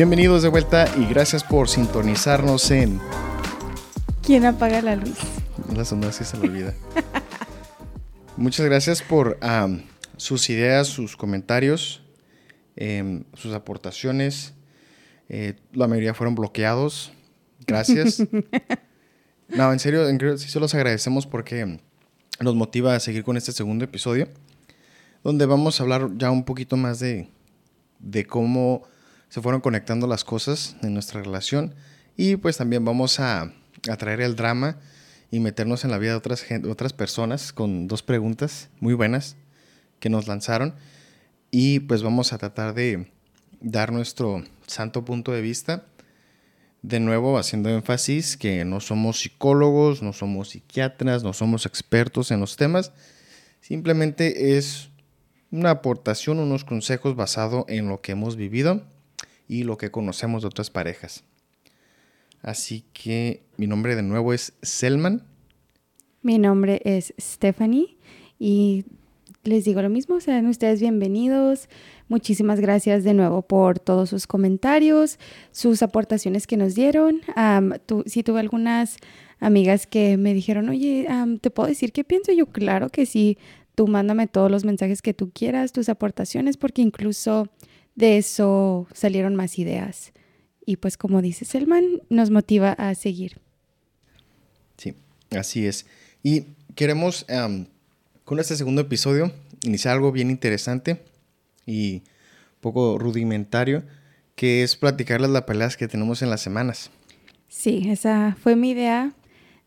Bienvenidos de vuelta y gracias por sintonizarnos en ¿Quién apaga la luz? La sonda se me olvida. Muchas gracias por sus ideas, sus comentarios, em, sus aportaciones. Eh, la mayoría fueron bloqueados. Gracias. no, en serio, en serio, sí se los agradecemos porque nos motiva a seguir con este segundo episodio, donde vamos a hablar ya un poquito más de, de cómo se fueron conectando las cosas en nuestra relación y pues también vamos a, traer el drama y meternos en la vida de otras, otras personas con dos preguntas muy buenas que nos lanzaron y pues vamos a tratar de dar nuestro santo punto de vista. De nuevo, haciendo énfasis que no somos psicólogos, no somos psiquiatras, no somos expertos en los temas. Simplemente es una aportación, unos consejos basado en lo que hemos vivido y lo que conocemos de otras parejas. Así que mi nombre de nuevo es Selman. Mi nombre es Stephanie y les digo lo mismo, sean ustedes bienvenidos. Muchísimas gracias de nuevo por todos sus comentarios, sus aportaciones que nos dieron. Si tuve algunas amigas que me dijeron, oye, ¿te puedo decir qué pienso? Yo, claro que sí. Tú mándame todos los mensajes que tú quieras, tus aportaciones, porque incluso de eso salieron más ideas. Y pues como dice Selman, nos motiva a seguir. Sí, así es. Y queremos, con este segundo episodio, iniciar algo bien interesante y poco rudimentario, que es platicarles las peleas que tenemos en las semanas. Sí, esa fue mi idea.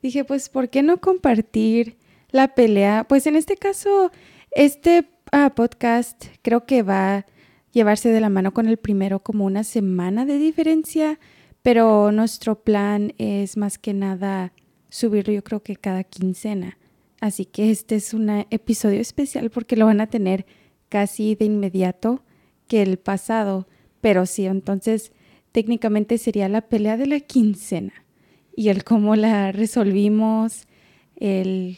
Dije, pues, ¿por qué no compartir la pelea? Pues en este caso, este ah, podcast creo que va llevarse de la mano con el primero como una semana de diferencia, pero nuestro plan es más que nada subirlo yo creo que cada quincena. Así que este es un episodio especial porque lo van a tener casi de inmediato que el pasado, pero sí, entonces técnicamente sería la pelea de la quincena y el cómo la resolvimos, el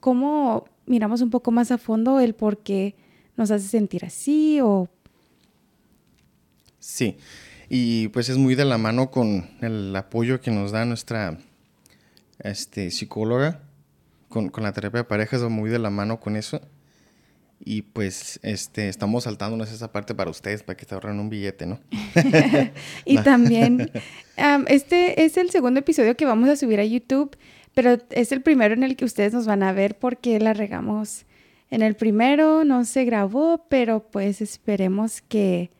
cómo miramos un poco más a fondo el por qué nos hace sentir así o Sí, y pues es muy de la mano con el apoyo que nos da nuestra este, psicóloga, con, con la terapia de parejas, muy de la mano con eso. Y pues este, estamos saltándonos esa parte para ustedes, para que te ahorren un billete, ¿no? Y No. también, am, este es el segundo episodio que vamos a subir a YouTube, pero es el primero en el que ustedes nos van a ver porque la regamos. En el primero no se grabó, pero pues esperemos que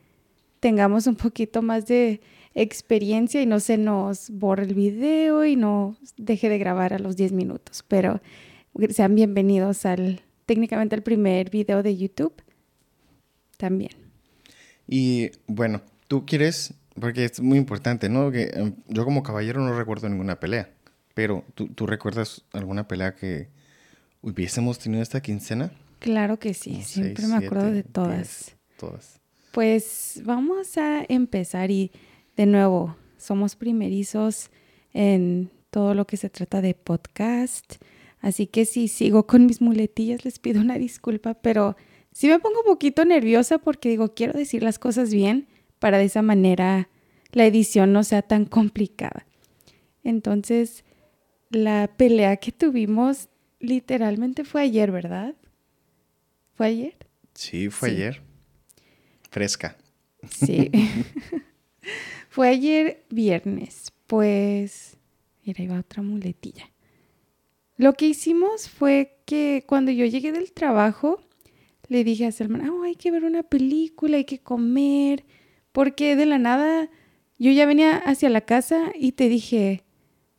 tengamos un poquito más de experiencia y no se nos borre el video y no deje de grabar a los 10 minutos. Pero sean bienvenidos al técnicamente el primer video de YouTube también. Y bueno, tú quieres, porque es muy importante, ¿no? Que em, yo como caballero no recuerdo ninguna pelea, pero ¿tú, tú recuerdas alguna pelea que hubiésemos tenido esta quincena? Claro que sí, siempre seis, me acuerdo siete, de todas. diez, todas. Pues vamos a empezar y de nuevo, somos primerizos en todo lo que se trata de podcast. Así que si sigo con mis muletillas, les pido una disculpa, pero sí me pongo un poquito nerviosa porque digo, quiero decir las cosas bien para de esa manera la edición no sea tan complicada. Entonces, la pelea que tuvimos literalmente fue ayer, ¿verdad? ¿Fue ayer? Sí, fue Sí. ayer. Fresca. Sí. Fue ayer viernes. Pues, mira, iba otra muletilla. Lo que hicimos fue que cuando yo llegué del trabajo, le dije a Selman, "Ah, hay que ver una película, hay que comer, porque de la nada yo ya venía hacia la casa y te dije,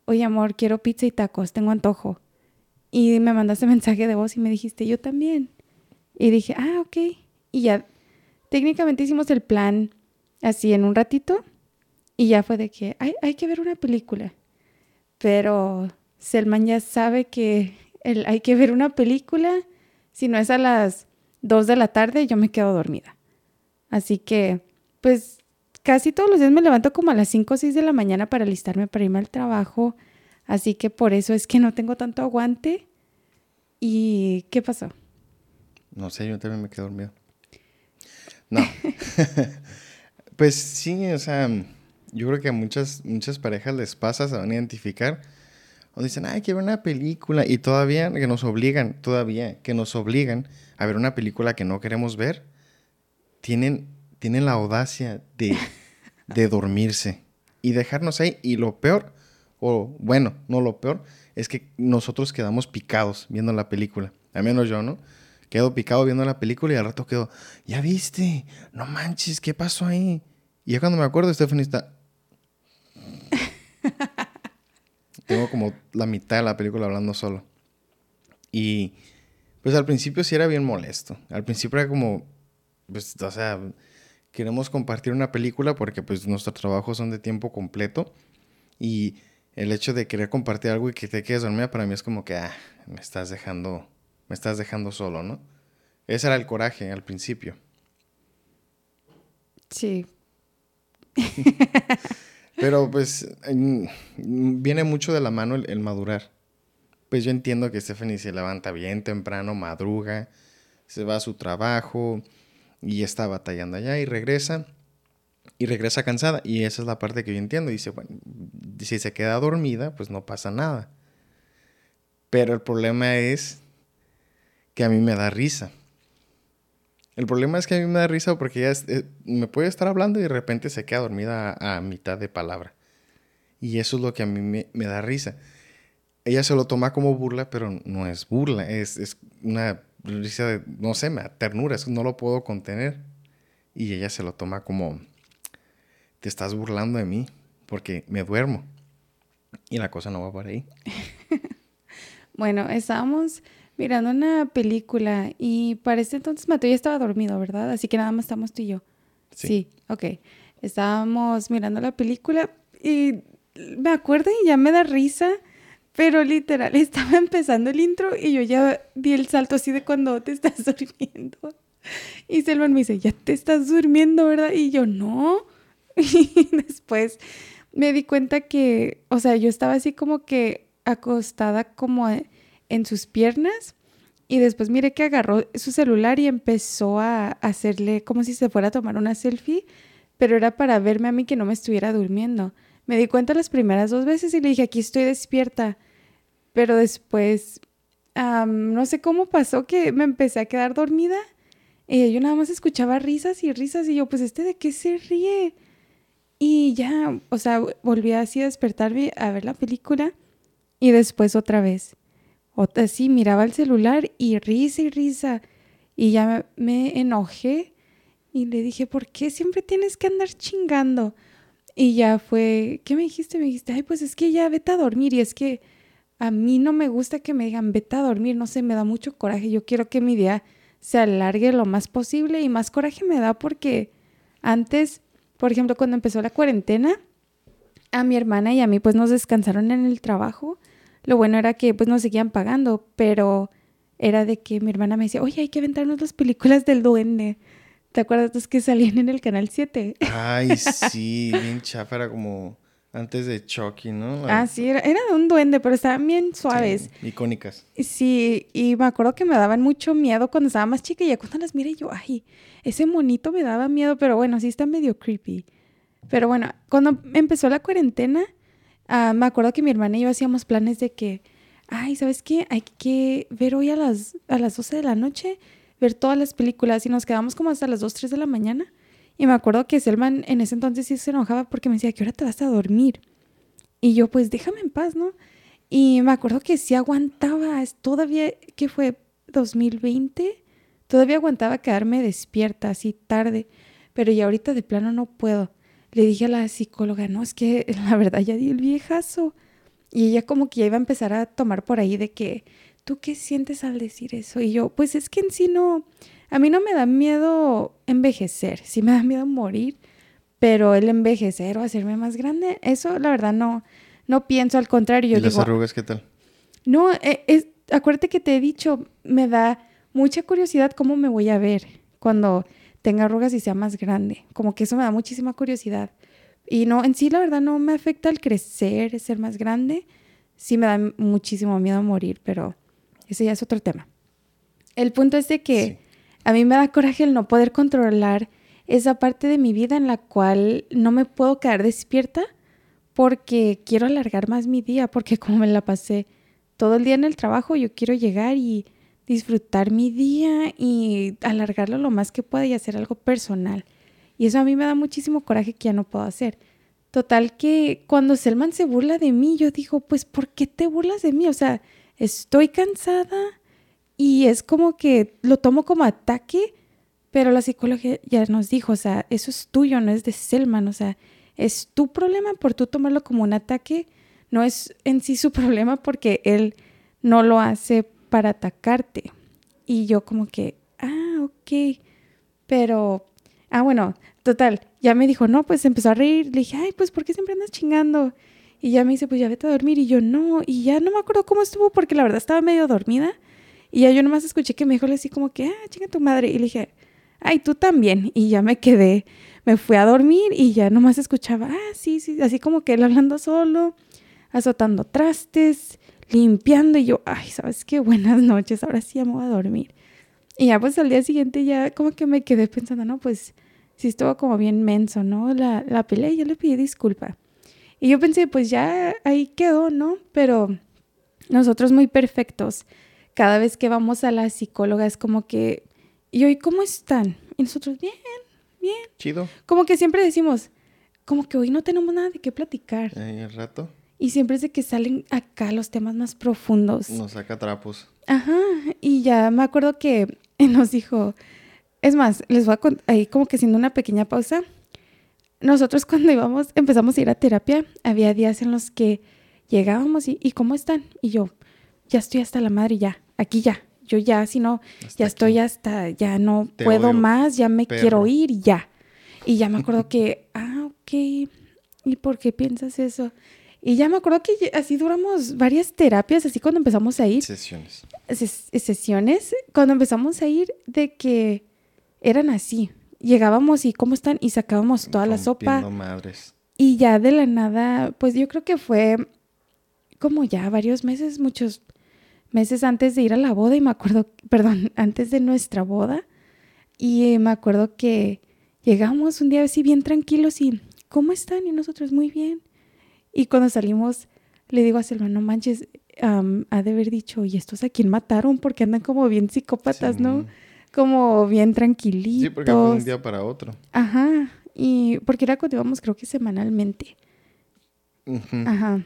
oye amor, quiero pizza y tacos, tengo antojo. Y me mandaste mensaje de voz y me dijiste, yo también. Y dije, ah, ok. Y ya técnicamente hicimos el plan así en un ratito y ya fue de que hay, hay que ver una película. Pero Selman ya sabe que el, hay que ver una película. Si no es a las 2 de la tarde, yo me quedo dormida. Así que, pues, casi todos los días me levanto como a las 5 o 6 de la mañana para alistarme para irme al trabajo. Así que por eso es que no tengo tanto aguante. ¿Y qué pasó? No sé, yo también me quedé dormido. No. Pues sí, o sea, yo creo que a muchas, muchas parejas les pasa, se van a identificar. O dicen, ay, quiero una película. Y todavía que nos obligan, todavía que nos obligan a ver una película que no queremos ver, tienen, tienen la audacia de, de dormirse y dejarnos ahí. Y lo peor, o bueno, no lo peor, es que nosotros quedamos picados viendo la película. Al menos yo, ¿no? Quedo picado viendo la película y al rato quedo, ya viste, no manches, ¿qué pasó ahí? Y ya cuando me acuerdo, Stephanie está... Tengo como la mitad de la película hablando solo. Y pues al principio sí era bien molesto. Al principio era como, pues, o sea, queremos compartir una película porque pues nuestros trabajos son de tiempo completo. Y el hecho de querer compartir algo y que te quedes dormida para mí es como que, ah, me estás dejando me estás dejando solo, ¿no? Ese era el coraje al principio. Sí. Pero pues viene mucho de la mano el, madurar. Pues yo entiendo que Stephanie se levanta bien temprano, madruga, se va a su trabajo y está batallando allá y regresa. Y regresa cansada. Y esa es la parte que yo entiendo. Dice, bueno, si se queda dormida, pues no pasa nada. Pero el problema es que a mí me da risa. El problema es que a mí me da risa porque ella eh, me puede estar hablando y de repente se queda dormida a, mitad de palabra. Y eso es lo que a mí me, da risa. Ella se lo toma como burla, pero no es burla, es, una risa de, no sé, me da ternura, eso no lo puedo contener. Y ella se lo toma como, te estás burlando de mí porque me duermo. Y la cosa no va por ahí. bueno, estábamos mirando una película y para ese entonces Mateo ya estaba dormido, ¿verdad? Así que nada más estamos tú y yo. Sí. sí, ok. Estábamos mirando la película y me acuerdo y ya me da risa, pero literal estaba empezando el intro y yo ya di el salto así de cuando te estás durmiendo. Y Selman me dice, ya te estás durmiendo, ¿verdad? Y yo, no. Y después me di cuenta que, o sea, yo estaba así como que acostada como en sus piernas y después mire que agarró su celular y empezó a hacerle como si se fuera a tomar una selfie, pero era para verme a mí que no me estuviera durmiendo. Me di cuenta las primeras dos veces y le dije, aquí estoy despierta. Pero después, no sé cómo pasó que me empecé a quedar dormida. Y yo nada más escuchaba risas y risas y yo, pues este de qué se ríe. Y ya, o sea, volví así a despertarme a ver la película y después otra vez. O así miraba el celular y risa y risa. Y ya me, enojé y le dije, ¿por qué siempre tienes que andar chingando? Y ya fue, ¿qué me dijiste? Me dijiste, ay, pues es que ya vete a dormir. Y es que a mí no me gusta que me digan, vete a dormir. No sé, me da mucho coraje. Yo quiero que mi día se alargue lo más posible. Y más coraje me da porque antes, por ejemplo, cuando empezó la cuarentena, a mi hermana y a mí pues nos descansaron en el trabajo. Lo bueno era que pues nos seguían pagando, pero era de que mi hermana me decía, oye, hay que aventarnos las películas del duende. ¿Te acuerdas los que salían en el canal 7? Ay, sí, bien chafa, era como antes de Chucky, ¿no? Ah, sí, era, de un duende, pero estaban bien suaves. icónicas. Sí, y me acuerdo que me daban mucho miedo cuando estaba más chica y ya cuando las miré yo, ay, ese monito me daba miedo, pero bueno, sí está medio creepy. Pero bueno, cuando empezó la cuarentena, Ah, me acuerdo que mi hermana y yo hacíamos planes de que, ay, ¿sabes qué? Hay que ver hoy a las, a las 12 de la noche, ver todas las películas y nos quedamos como hasta las 2, 3 de la mañana. Y me acuerdo que Selman en ese entonces sí se enojaba porque me decía, ¿qué hora te vas a dormir? Y yo, pues déjame en paz, ¿no? Y me acuerdo que sí aguantaba, todavía, ¿qué fue? 2020, todavía aguantaba quedarme despierta así tarde, pero ya ahorita de plano no puedo le dije a la psicóloga, no, es que la verdad ya di el viejazo. Y ella como que ya iba a empezar a tomar por ahí de que, ¿tú qué sientes al decir eso? Y yo, pues es que en sí no, a mí no me da miedo envejecer, sí me da miedo morir, pero el envejecer o hacerme más grande, eso la verdad no, no pienso, al contrario. ¿Y las arrugas qué tal? No, eh, es, acuérdate que te he dicho, me da mucha curiosidad cómo me voy a ver cuando tenga arrugas y sea más grande. Como que eso me da muchísima curiosidad. Y no, en sí la verdad no me afecta el crecer, ser más grande. Sí me da muchísimo miedo a morir, pero ese ya es otro tema. El punto es de que a mí me da coraje el no poder controlar esa parte de mi vida en la cual no me puedo quedar despierta porque quiero alargar más mi día, porque como me la pasé todo el día en el trabajo, yo quiero llegar y disfrutar mi día y alargarlo lo más que pueda y hacer algo personal. Y eso a mí me da muchísimo coraje que ya no puedo hacer. Total que cuando Selman se burla de mí, yo digo, pues, ¿por qué te burlas de mí? O sea, estoy cansada y es como que lo tomo como ataque, pero la psicología ya nos dijo, o sea, eso es tuyo, no es de Selman, o sea, es tu problema por tú tomarlo como un ataque, no es en sí su problema porque él no lo hace para atacarte. Y yo como que, ah, ok, pero, ah, bueno, total, ya me dijo, no, pues empezó a reír, le dije, ay, pues, ¿por qué siempre andas chingando? Y ya me dice, pues ya vete a dormir. Y yo, no, y ya no me acuerdo cómo estuvo porque la verdad estaba medio dormida. Y ya yo nomás escuché que me dijo así como que, ah, chinga tu madre. Y le dije, ay, tú también. Y ya me quedé, me fui a dormir y ya nomás escuchaba, ah, sí, sí, así como que él hablando solo, azotando trastes, limpiando. Y yo, ay, ¿sabes qué? Buenas noches, ahora sí ya me voy a dormir. Y ya pues al día siguiente ya como que me quedé pensando, no, pues sí estuvo como bien menso, ¿no? La, la pelea y yo le pedí disculpa. Y yo pensé, pues ya ahí quedó, ¿no? Pero nosotros muy perfectos. Cada vez que vamos a la psicóloga es como que, ¿y hoy cómo están? Y nosotros, bien, bien. Chido. Como que siempre decimos, como que hoy no tenemos nada de qué platicar. Ahí el rato. Y siempre es de que salen acá los temas más profundos. Nos saca trapos. Ajá. Y ya me acuerdo que nos dijo, es más, les voy a contar ahí como que haciendo una pequeña pausa nosotros cuando íbamos, empezamos a ir a terapia, había días en los que llegábamos y, ¿y cómo están? Y yo, ya estoy hasta la madre, ya, aquí ya. Yo ya, si no, ya estoy hasta, ya no puedo más, ya me quiero ir ya. Y ya me acuerdo que, ah, ok, ¿y por qué piensas eso? Y ya me acuerdo que así duramos varias terapias, así cuando empezamos a ir. Sesiones. sesiones, cuando empezamos a ir, de que eran así llegábamos y cómo están y sacábamos toda la sopa. Madres. Y ya de la nada, pues yo creo que fue como ya varios meses, muchos meses antes de ir a la boda y me acuerdo, perdón, antes de nuestra boda. Y me acuerdo que llegamos un día así bien tranquilos y, ¿cómo están? Y nosotros muy bien. Y cuando salimos, le digo a Selma, no manches, ha de haber dicho, ¿y estos a quién mataron? Porque andan como bien psicópatas, ¿no? como bien tranquilitos. Sí, porque fue un día para otro. Ajá. Y porque era cuando íbamos, creo que semanalmente. Ajá.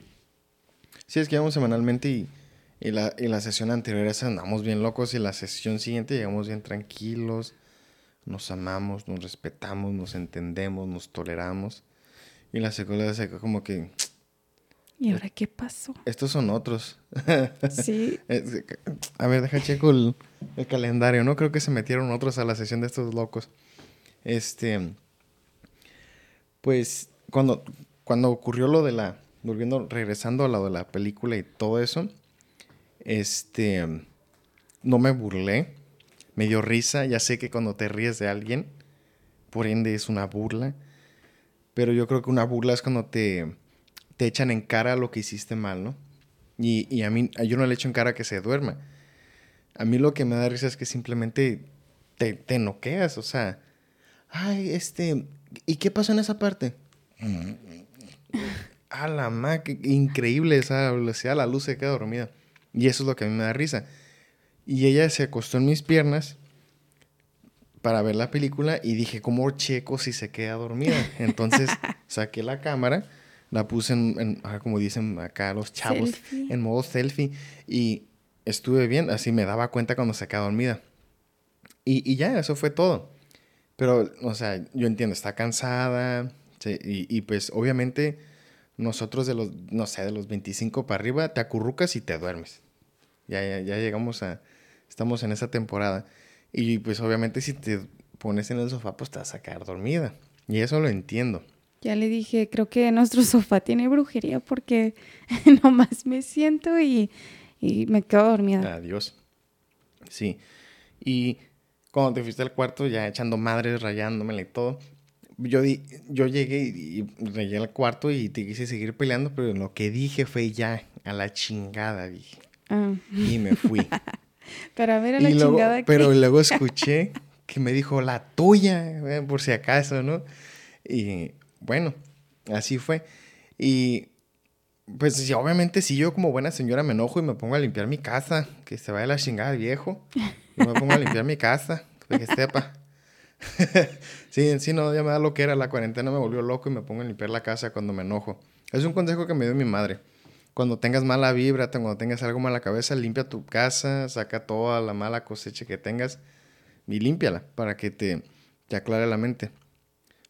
Sí, es que íbamos semanalmente y, y, la, y la sesión anterior esa andamos bien locos y la sesión siguiente llegamos bien tranquilos, nos amamos, nos respetamos, nos entendemos, nos toleramos. Y la segunda se como que ¿Y ahora qué pasó? Estos son otros. Sí. a ver, deja checo el, calendario, ¿no? Creo que se metieron otros a la sesión de estos locos. Este. Pues cuando, cuando ocurrió lo de la. Volviendo, regresando a lo de la película y todo eso. Este. No me burlé. Me dio risa. Ya sé que cuando te ríes de alguien, por ende es una burla. Pero yo creo que una burla es cuando te te echan en cara lo que hiciste mal, ¿no? Y, a mí, yo no le echo en cara que se duerma. A mí lo que me da risa es que simplemente te, te noqueas, o sea, ay, este, ¿y qué pasó en esa parte? a la ma, increíble esa velocidad, la luz se queda dormida. Y eso es lo que a mí me da risa. Y ella se acostó en mis piernas para ver la película y dije, ¿cómo checo si se queda dormida? Entonces saqué la cámara la puse en, como dicen acá los chavos, en modo selfie. Y estuve bien, así me daba cuenta cuando se quedaba dormida. Y, y, ya, eso fue todo. Pero, o sea, yo entiendo, está cansada. y, y, pues, obviamente, nosotros de los, no sé, de los 25 para arriba, te acurrucas y te duermes. Ya, ya, ya llegamos a, estamos en esa temporada. Y pues, obviamente, si te pones en el sofá, pues te vas a quedar dormida. Y eso lo entiendo. Ya le dije, creo que nuestro sofá tiene brujería porque nomás me siento y, me quedo dormida. Adiós. Sí. Y cuando te fuiste al cuarto, ya echando madres, rayándomela y todo, yo, di, yo llegué y, rayé al cuarto y te quise seguir peleando, pero lo que dije fue ya, a la chingada, dije. Ah. Y me fui. pero a ver, a la chingada. Pero luego escuché que me dijo la tuya, eh, por si acaso, ¿no? Y bueno, así fue. Y pues sí, obviamente si yo como buena señora me enojo y me pongo a limpiar mi casa, que se vaya la chingada viejo. Me pongo a limpiar mi casa, que sepa. sí, sí, no, ya me da lo que era la cuarentena, me volvió loco y me pongo a limpiar la casa cuando me enojo. Es un consejo que me dio mi madre. Cuando tengas mala vibra, cuando tengas algo mal la cabeza, limpia tu casa, saca toda la mala cosecha que tengas y límpiala para que te, te aclare la mente.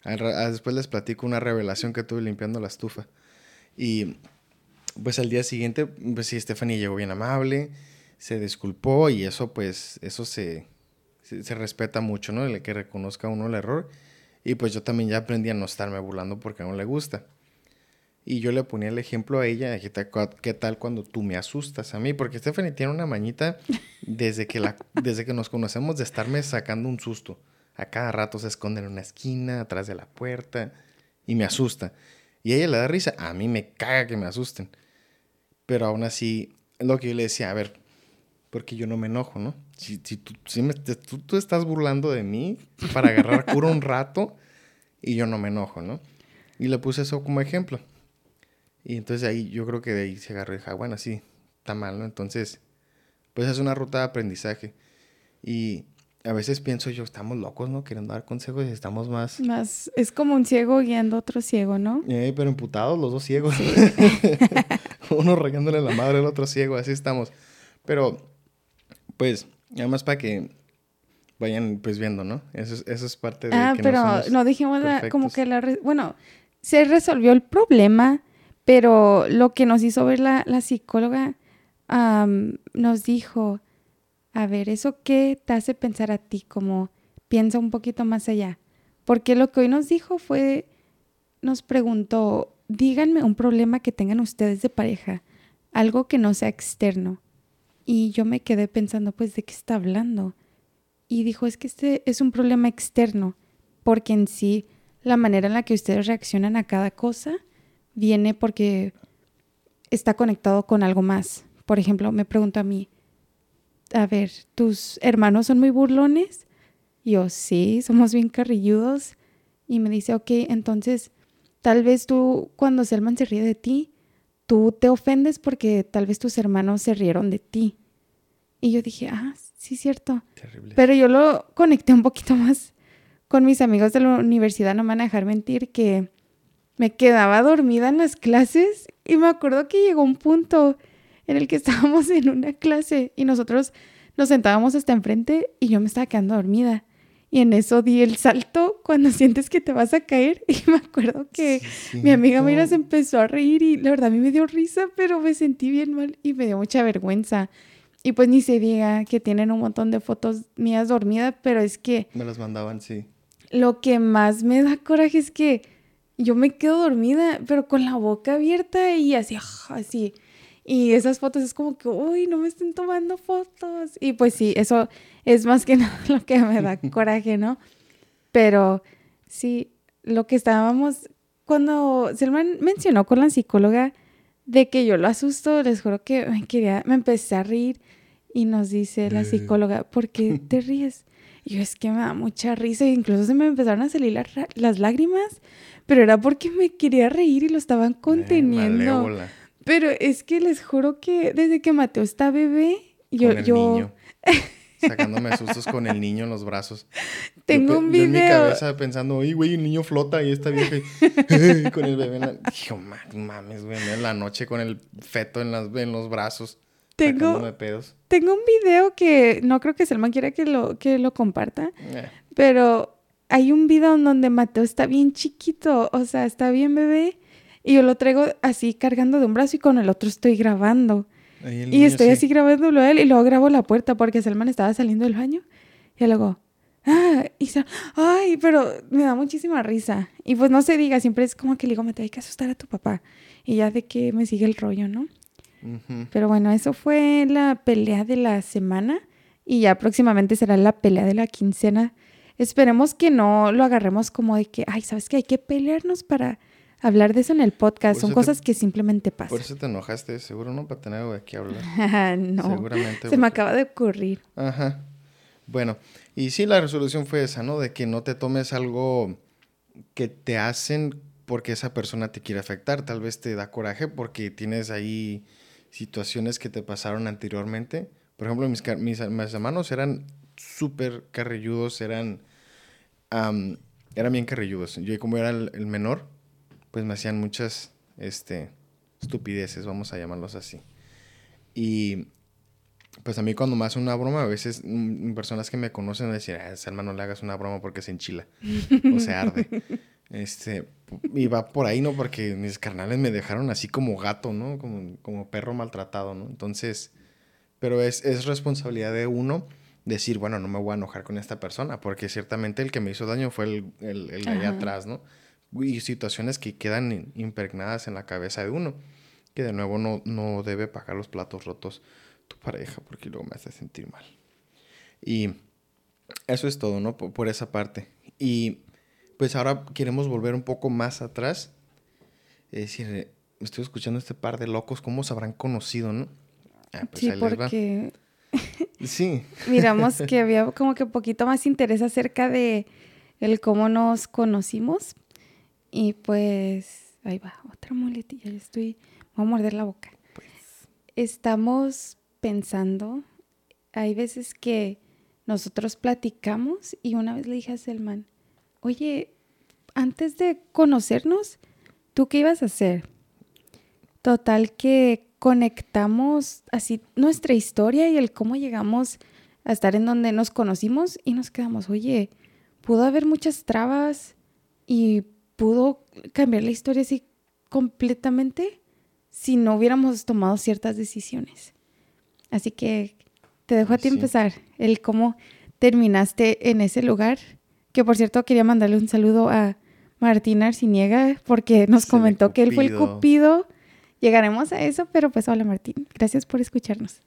Después les platico una revelación que tuve limpiando la estufa. Y pues al día siguiente, pues sí, Stephanie llegó bien amable, se disculpó y eso pues, eso se, se, respeta mucho, ¿no? El que reconozca uno el error. Y pues yo también ya aprendí a no estarme burlando porque no le gusta. Y yo le ponía el ejemplo a ella, ¿qué tal, qué tal cuando tú me asustas a mí? Porque Stephanie tiene una mañita desde que, la, desde que nos conocemos de estarme sacando un susto. A cada rato se esconde en una esquina, atrás de la puerta, y me asusta. Y ella le da risa, a mí me caga que me asusten. Pero aún así, lo que yo le decía, a ver, porque yo no me enojo, ¿no? Si, tú, estás burlando de mí para agarrar cura un rato y yo no me enojo, ¿no? Y le puse eso como ejemplo. Y entonces ahí yo creo que de ahí se agarró y dijo, ah, bueno, sí, está mal, ¿no? Entonces, pues es una ruta de aprendizaje. Y a veces pienso yo, estamos locos, ¿no? Queriendo dar consejos y estamos más... Más, es como un ciego guiando a otro ciego, ¿no? Eh, pero emputados los dos ciegos. Uno regándole la madre al otro ciego, así estamos. Pero, pues, nada más para que vayan pues viendo, ¿no? Eso es, eso es parte de... Ah, pero no, dijimos como que la... bueno, se resolvió el problema, pero lo que nos hizo ver la, la psicóloga nos dijo, a ver, ¿eso qué te hace pensar a ti? Como piensa un poquito más allá. Porque lo que hoy nos dijo fue, nos preguntó, díganme un problema que tengan ustedes de pareja, algo que no sea externo. Y yo me quedé pensando, pues, ¿de qué está hablando? Y dijo, es que este es un problema externo, porque en sí la manera en la que ustedes reaccionan a cada cosa viene porque está conectado con algo más. Por ejemplo, me pregunto a mí, a ver, ¿tus hermanos son muy burlones? yo, sí, somos bien carrilludos. Y me dice, ok, entonces, tal vez tú, cuando Selman se ríe de ti, tú te ofendes porque tal vez tus hermanos se rieron de ti. Y yo dije, ah, sí, cierto. Terrible. Pero yo lo conecté un poquito más con mis amigos de la universidad, no me van a dejar mentir, que me quedaba dormida en las clases y me acuerdo que llegó un punto en el que estábamos en una clase y nosotros nos sentábamos hasta enfrente y yo me estaba quedando dormida. Y en eso di el salto cuando sientes que te vas a caer. Y me acuerdo que mi amiga Mira se empezó a reír y la verdad a mí me dio risa, pero me sentí bien mal y me dio mucha vergüenza. Y pues ni se diga que tienen un montón de fotos mías dormidas, pero es que... Me las mandaban, sí. Lo que más me da coraje es que yo me quedo dormida, pero con la boca abierta y así, así. Y esas fotos es como que, uy, no me estén tomando fotos. Y pues sí, eso es más que nada lo que me da coraje, ¿no? Pero sí, lo que estábamos, cuando Selman mencionó con la psicóloga de que yo lo asusto, les juro que me quería, me empecé a reír y nos dice la psicóloga, ¿por qué te ríes? Y yo es que me da mucha risa, e incluso se me empezaron a salir las, lágrimas, pero era porque me quería reír y lo estaban conteniendo. Pero es que les juro que desde que Mateo está bebé, yo... Con el yo... Niño. Sacándome sustos con el niño en los brazos. Tengo un video. en mi cabeza pensando, oye, güey, el niño flota y está vieja con el bebé en la... Dijo, mames, güey, en la noche con el feto en, las, en los brazos. Tengo, pedos. tengo un video que no creo que Selman quiera que lo, que lo comparta, eh. pero hay un video en donde Mateo está bien chiquito, o sea, está bien bebé y yo lo traigo así cargando de un brazo y con el otro estoy grabando. Y estoy así grabándolo a él y luego grabo la puerta porque Selman estaba saliendo del baño. Y luego, ah, y se, ay, pero me da muchísima risa. Y pues no se diga, siempre es como que le digo, me hay que asustar a tu papá. Y ya de que me sigue el rollo, ¿no? Pero bueno, eso fue la pelea de la semana y ya próximamente será la pelea de la quincena. Esperemos que no lo agarremos como de que, ay, ¿sabes qué? Hay que pelearnos para hablar de eso en el podcast. Son cosas que simplemente pasan. Por eso te enojaste, seguro, ¿no? Para tener algo de qué hablar. no. Seguramente. Se me acaba de ocurrir. Ajá. Bueno, y sí, la resolución fue esa, ¿no? De que no te tomes algo que te hacen porque esa persona te quiere afectar. Tal vez te da coraje porque tienes ahí situaciones que te pasaron anteriormente. Por ejemplo, mis, mis, hermanos eran súper carrilludos, eran, eran bien carrilludos. Yo como era el, menor, pues me hacían muchas este, estupideces, vamos a llamarlos así. Y pues a mí cuando me hacen una broma, a veces mm, personas que me conocen me dicen, a ese hermano le hagas una broma porque se enchila o se arde. Este, y va por ahí, ¿no? Porque mis carnales me dejaron así como gato, ¿no? Como, como perro maltratado, ¿no? Entonces, pero es, es responsabilidad de uno decir, bueno, no me voy a enojar con esta persona, porque ciertamente el que me hizo daño fue el, el, el de allá atrás, ¿no? Y situaciones que quedan impregnadas en la cabeza de uno, que de nuevo no, no debe pagar los platos rotos tu pareja, porque luego me hace sentir mal. Y eso es todo, ¿no? Por, esa parte. Y pues ahora queremos volver un poco más atrás. Es decir, estoy escuchando este par de locos, ¿cómo se habrán conocido, no? Ah, pues sí, porque... sí. Miramos que había como que poquito más interés acerca de el cómo nos conocimos. Y pues, ahí va, otra muletilla, estoy, voy a morder la boca. Pues. Estamos pensando, hay veces que nosotros platicamos y una vez le dije a Selman, oye, antes de conocernos, ¿tú qué ibas a hacer? Total que conectamos así nuestra historia y el cómo llegamos a estar en donde nos conocimos y nos quedamos, oye, pudo haber muchas trabas y pudo cambiar la historia así completamente si no hubiéramos tomado ciertas decisiones. Así que te dejo a ti empezar el cómo terminaste en ese lugar. Que por cierto quería mandarle un saludo a Martín Arciniega porque nos comentó que él fue el cupido. Llegaremos a eso, pero pues hola Martín, gracias por escucharnos.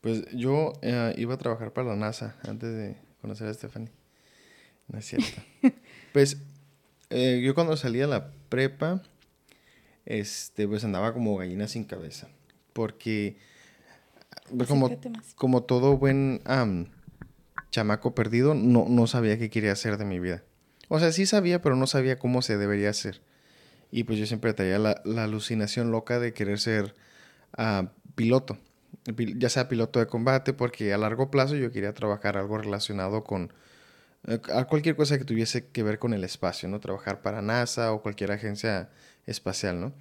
Pues yo eh, iba a trabajar para la NASA antes de conocer a Stephanie. No es cierto. pues eh, yo cuando salí a la prepa, este, pues andaba como gallina sin cabeza. Porque pues como, como todo buen chamaco perdido, no, no sabía qué quería hacer de mi vida. O sea, sí sabía, pero no sabía cómo se debería hacer. Y pues yo siempre traía la, alucinación loca de querer ser ah, piloto. Ya sea piloto de combate, porque a largo plazo yo quería trabajar algo relacionado con a cualquier cosa que tuviese que ver con el espacio, ¿no? Trabajar para NASA o cualquier agencia espacial, ¿no?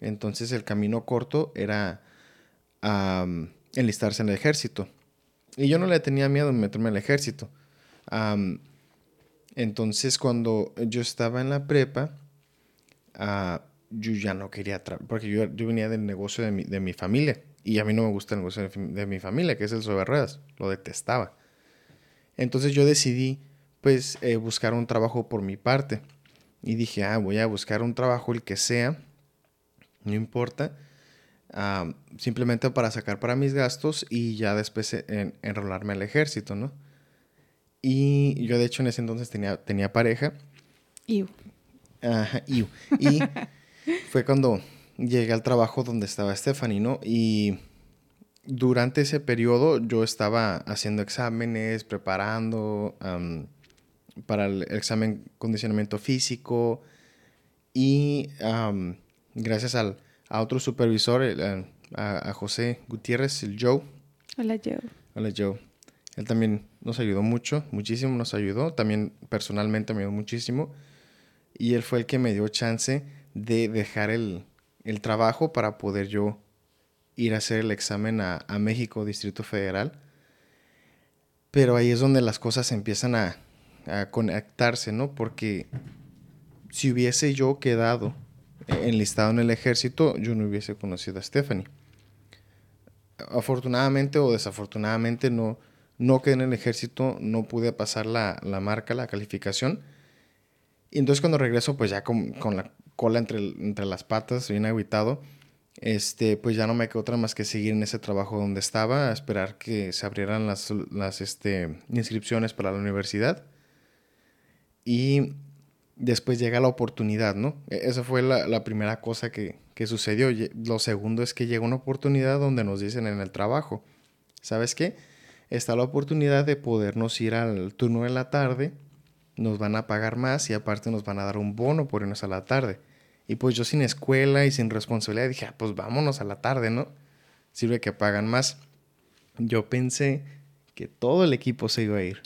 Entonces el camino corto era enlistarse en el ejército. Y yo no le tenía miedo de meterme al ejército. entonces, cuando yo estaba en la prepa, uh, yo ya no quería trabajar, porque yo, yo, venía del negocio de mi, de mi, familia. Y a mí no me gusta el negocio de, mi familia, que es el sobre ruedas. Lo detestaba. Entonces yo decidí, pues, eh, buscar un trabajo por mi parte. Y dije, ah, voy a buscar un trabajo, el que sea, no importa simplemente para sacar para mis gastos y ya después en, enrolarme al ejército, ¿no? Y yo de hecho en ese entonces tenía, tenía pareja. Iu. Ajá, iu. Y fue cuando llegué al trabajo donde estaba Stephanie, ¿no? Y durante ese periodo yo estaba haciendo exámenes, preparando para el examen condicionamiento físico y gracias al, a otro supervisor, a, José Gutiérrez, el Joe. Hola Joe. Hola Joe. Él también nos ayudó mucho, muchísimo nos ayudó, también personalmente me ayudó muchísimo. Y él fue el que me dio chance de dejar el, trabajo para poder yo ir a hacer el examen a, México, Distrito Federal. Pero ahí es donde las cosas empiezan a, a conectarse, ¿no? Porque si hubiese yo quedado enlistado en el ejército, yo no hubiese conocido a Stephanie. Afortunadamente o desafortunadamente no, no quedé en el ejército, no pude pasar la, marca, la calificación. Y entonces cuando regreso, pues ya con, la cola entre, entre, las patas, bien aguitado, este, pues ya no me quedó otra más que seguir en ese trabajo donde estaba, a esperar que se abrieran las, las este, inscripciones para la universidad. Y después llega la oportunidad, ¿no? E, esa fue la, primera cosa que, sucedió. Lo segundo es que llega una oportunidad donde nos dicen en el trabajo, ¿sabes qué? está la oportunidad de podernos ir al turno de la tarde, nos van a pagar más y aparte nos van a dar un bono por irnos a la tarde. Y pues yo sin escuela y sin responsabilidad dije, ah, pues vámonos a la tarde, ¿no? Sirve que pagan más. Yo pensé que todo el equipo se iba a ir.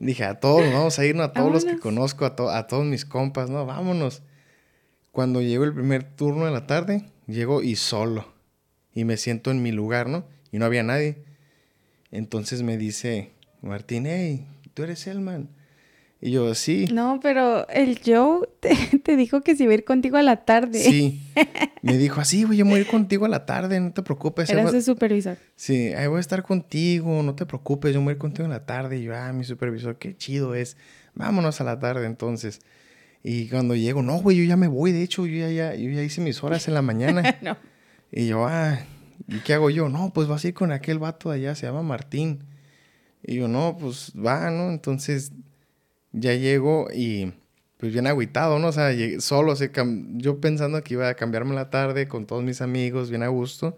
Dije, a todos, vamos a irnos, a todos los que conozco, a, a todos mis compas, ¿no? Vámonos. Cuando llegó el primer turno de la tarde, llego y solo. Y me siento en mi lugar, ¿no? Y no había nadie. Entonces me dice Martín, hey, tú eres Elman. Y yo, sí. No, pero el Joe te, dijo que si iba a ir contigo a la tarde. Sí. Me dijo, así, voy a ir contigo a la tarde, no te preocupes. Eras el supervisor. Sí, ahí voy a estar contigo, no te preocupes, yo voy a ir contigo en la tarde. Y yo, ah, mi supervisor, qué chido es. Vámonos a la tarde entonces. Y cuando llego, no, güey, yo ya me voy. De hecho, yo ya, ya, yo ya hice mis horas en la mañana. no. Y yo, ah, ¿y qué hago yo? No, pues vas a ir con aquel vato de allá, se llama Martín. Y yo, no, pues va, ¿no? Entonces ya llego y pues bien agüitado, ¿no? O sea, solo, yo pensando que iba a cambiarme la tarde con todos mis amigos, bien a gusto.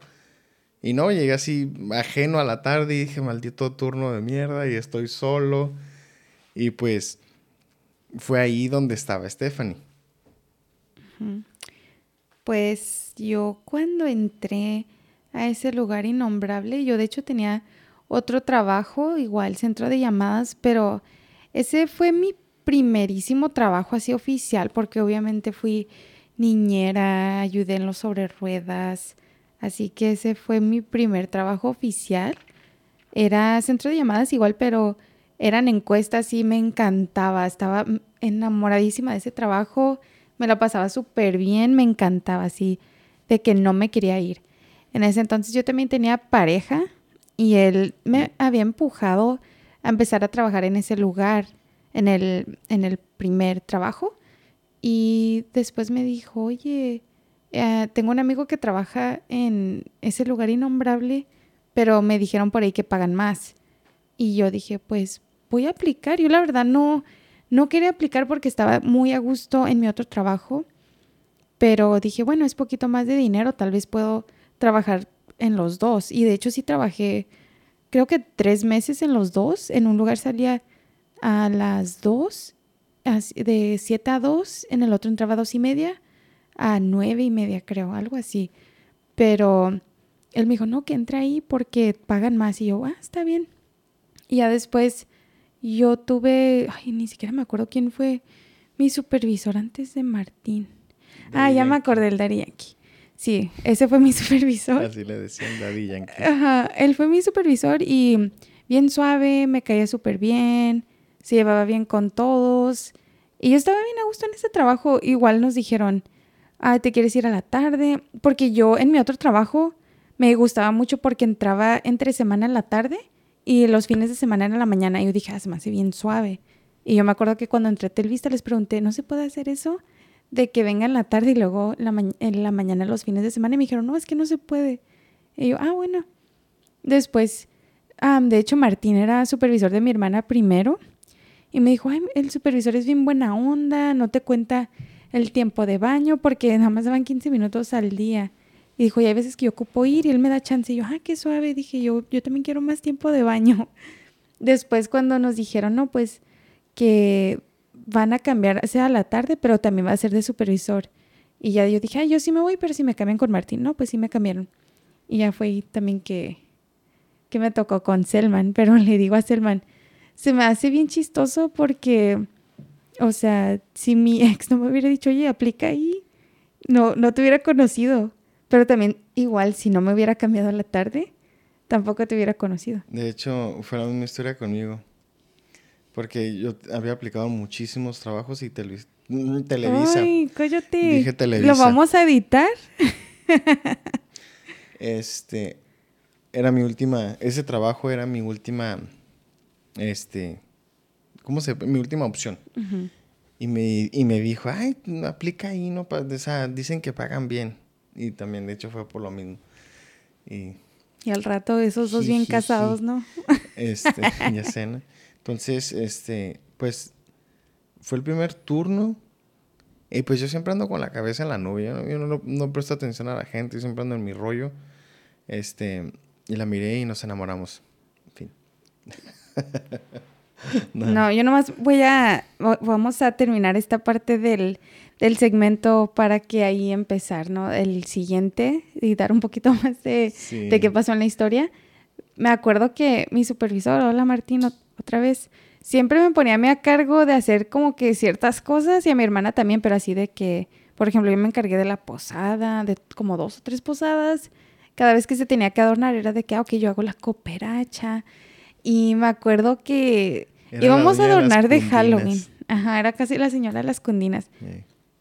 Y no, llegué así ajeno a la tarde y dije, maldito turno de mierda y estoy solo. Y pues fue ahí donde estaba Stephanie. Pues yo cuando entré a ese lugar innombrable, yo de hecho tenía otro trabajo, igual centro de llamadas, pero ese fue mi primerísimo trabajo así oficial, porque obviamente fui niñera, ayudé en los sobre ruedas, así que ese fue mi primer trabajo oficial. Era centro de llamadas igual, pero eran encuestas y me encantaba, estaba enamoradísima de ese trabajo, me la pasaba súper bien, me encantaba así, de que no me quería ir. En ese entonces yo también tenía pareja y él me había empujado a empezar a trabajar en ese lugar, en el, en el primer trabajo. Y después me dijo, oye, eh, tengo un amigo que trabaja en ese lugar innombrable, pero me dijeron por ahí que pagan más. Y yo dije, pues voy a aplicar. Yo la verdad no, no quería aplicar porque estaba muy a gusto en mi otro trabajo, pero dije, bueno, es poquito más de dinero, tal vez puedo trabajar en los dos. Y de hecho sí trabajé creo que tres meses en los dos. En un lugar salía a las dos, de siete a dos, en el otro entraba a dos y media, a nueve y media creo, algo así. Pero él me dijo, no, que entre ahí porque pagan más. Y yo, ah, está bien. Y ya después yo tuve, ay, ni siquiera me acuerdo quién fue mi supervisor antes de Martín. ah, ya me acordé del Yankee. Sí, ese fue mi supervisor. Así le decían Daddy Yankee. Ajá, él fue mi supervisor y bien suave, me caía súper bien, se llevaba bien con todos. Y yo estaba bien a gusto en ese trabajo. Igual nos dijeron, ah, ¿te quieres ir a la tarde? Porque yo en mi otro trabajo me gustaba mucho porque entraba entre semana en la tarde y los fines de semana en la mañana. Y yo dije, ah, se me hace bien suave. Y yo me acuerdo que cuando entré a Telvista les pregunté, ¿no se puede hacer eso? De que venga en la tarde y luego en la mañana los fines de semana y me dijeron, no, es que no se puede. Y yo, ah, bueno. Después, de hecho, Martín era supervisor de mi hermana primero y me dijo, ay, el supervisor es bien buena onda, no te cuenta el tiempo de baño porque nada más daban 15 minutos al día. Y dijo, y hay veces que yo ocupo ir y él me da chance. Y yo, ah, qué suave. Dije, yo, yo también quiero más tiempo de baño. Después cuando nos dijeron, no, pues que van a cambiar, sea a la tarde, pero también va a ser de supervisor. Y ya yo dije, yo sí me voy, pero si me cambian con Martín. No, pues sí me cambiaron. Y ya fue también que, que me tocó con Selman, pero le digo a Selman, se me hace bien chistoso porque, o sea, si mi ex no me hubiera dicho, oye, aplica ahí, no, no te hubiera conocido. Pero también igual, si no me hubiera cambiado a la tarde, tampoco te hubiera conocido. De hecho, fue la misma historia conmigo. Porque yo había aplicado muchísimos trabajos y mm, Televisa. Ay, cállate. Dije Televisa. ¿Lo vamos a editar? este, era mi última, ese trabajo era mi última, este, ¿cómo se Mi última opción. y, me, y me dijo, ay, aplica ahí, no, o sea, dicen que pagan bien. Y también, de hecho, fue por lo mismo. Y, y al rato esos dos bien casados, ¿no? Este, ya sé, ¿no? Entonces, este, pues fue el primer turno. Y pues yo siempre ando con la cabeza en la nube. Yo no, no, presto atención a la gente, yo siempre ando en mi rollo. Este, y la miré y nos enamoramos. no. yo nomás voy a, vamos a terminar esta parte del, del segmento para que ahí empezar, ¿no? El siguiente y dar un poquito más de, de qué pasó en la historia. Me acuerdo que mi supervisor, hola Martín, otra vez, siempre me ponía a mí a cargo de hacer como que ciertas cosas y a mi hermana también, pero así de que, por ejemplo, yo me encargué de la posada, de como dos o tres posadas. Cada vez que se tenía que adornar era de que, ah, ok, yo hago la cooperacha. Y me acuerdo que íbamos a adornar de, Halloween. Ajá, era casi la señora de las cundinas.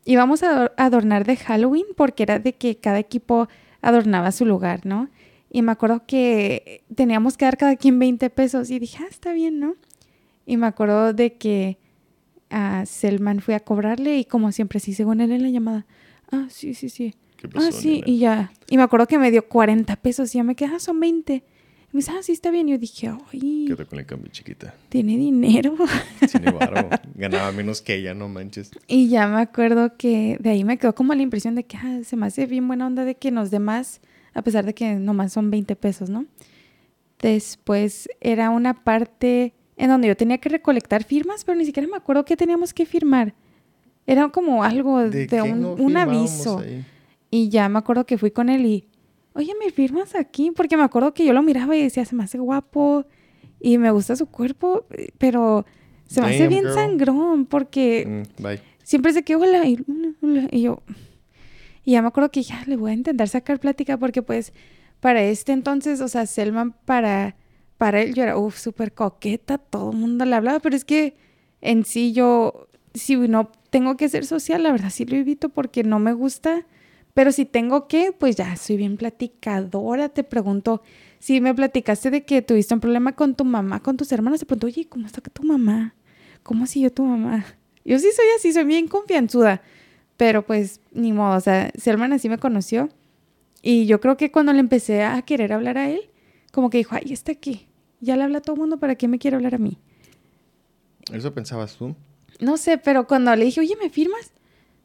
Íbamos a adornar de Halloween porque era de que cada equipo adornaba su lugar, ¿no? Y me acuerdo que teníamos que dar cada quien 20 pesos y dije, ah, está bien, ¿no? Y me acuerdo de que a Selman fui a cobrarle y como siempre, sí, según él en la llamada, ah, sí, sí, sí. ah, sí, y ya. Y me acuerdo que me dio 40 pesos y ya me quedé, ah, son 20. Y me dice, ah, sí, está bien. Y yo dije, ay. Quédate con el cambio, chiquita. Tiene dinero. Tiene barro. Ganaba menos que ella, no manches. Y ya me acuerdo que de ahí me quedó como la impresión de que ah, se me hace bien buena onda de que nos dé más, a pesar de que nomás son 20 pesos, ¿no? Después era una parte en donde yo tenía que recolectar firmas, pero ni siquiera me acuerdo qué teníamos que firmar. Era como algo de, un, aviso. Y ya me acuerdo que fui con él y, oye, ¿me firmas aquí? Porque me acuerdo que yo lo miraba y decía, se me hace guapo y me gusta su cuerpo, pero se me hace bien sangrón porque mm, siempre se quedó hola y, y yo... Y ya me acuerdo que ya le voy a intentar sacar plática porque pues para este entonces, o sea, Selman para para él yo era, uff, súper coqueta, todo el mundo le hablaba, pero es que en sí yo, si no tengo que ser social, la verdad sí lo evito porque no me gusta, pero si tengo que, pues ya soy bien platicadora, te pregunto, si me platicaste de que tuviste un problema con tu mamá, con tus hermanos, te pregunto, oye, ¿cómo está tu mamá? ¿Cómo siguió tu mamá? Yo sí soy así, soy bien confianzuda, pero pues ni modo, o sea, Selman así me conoció y yo creo que cuando le empecé a querer hablar a él, como que dijo, ay, está aquí, ya le habla a todo el mundo, ¿para qué me quiere hablar a mí? ¿Eso pensabas tú? No sé, pero cuando le dije, oye, ¿me firmas?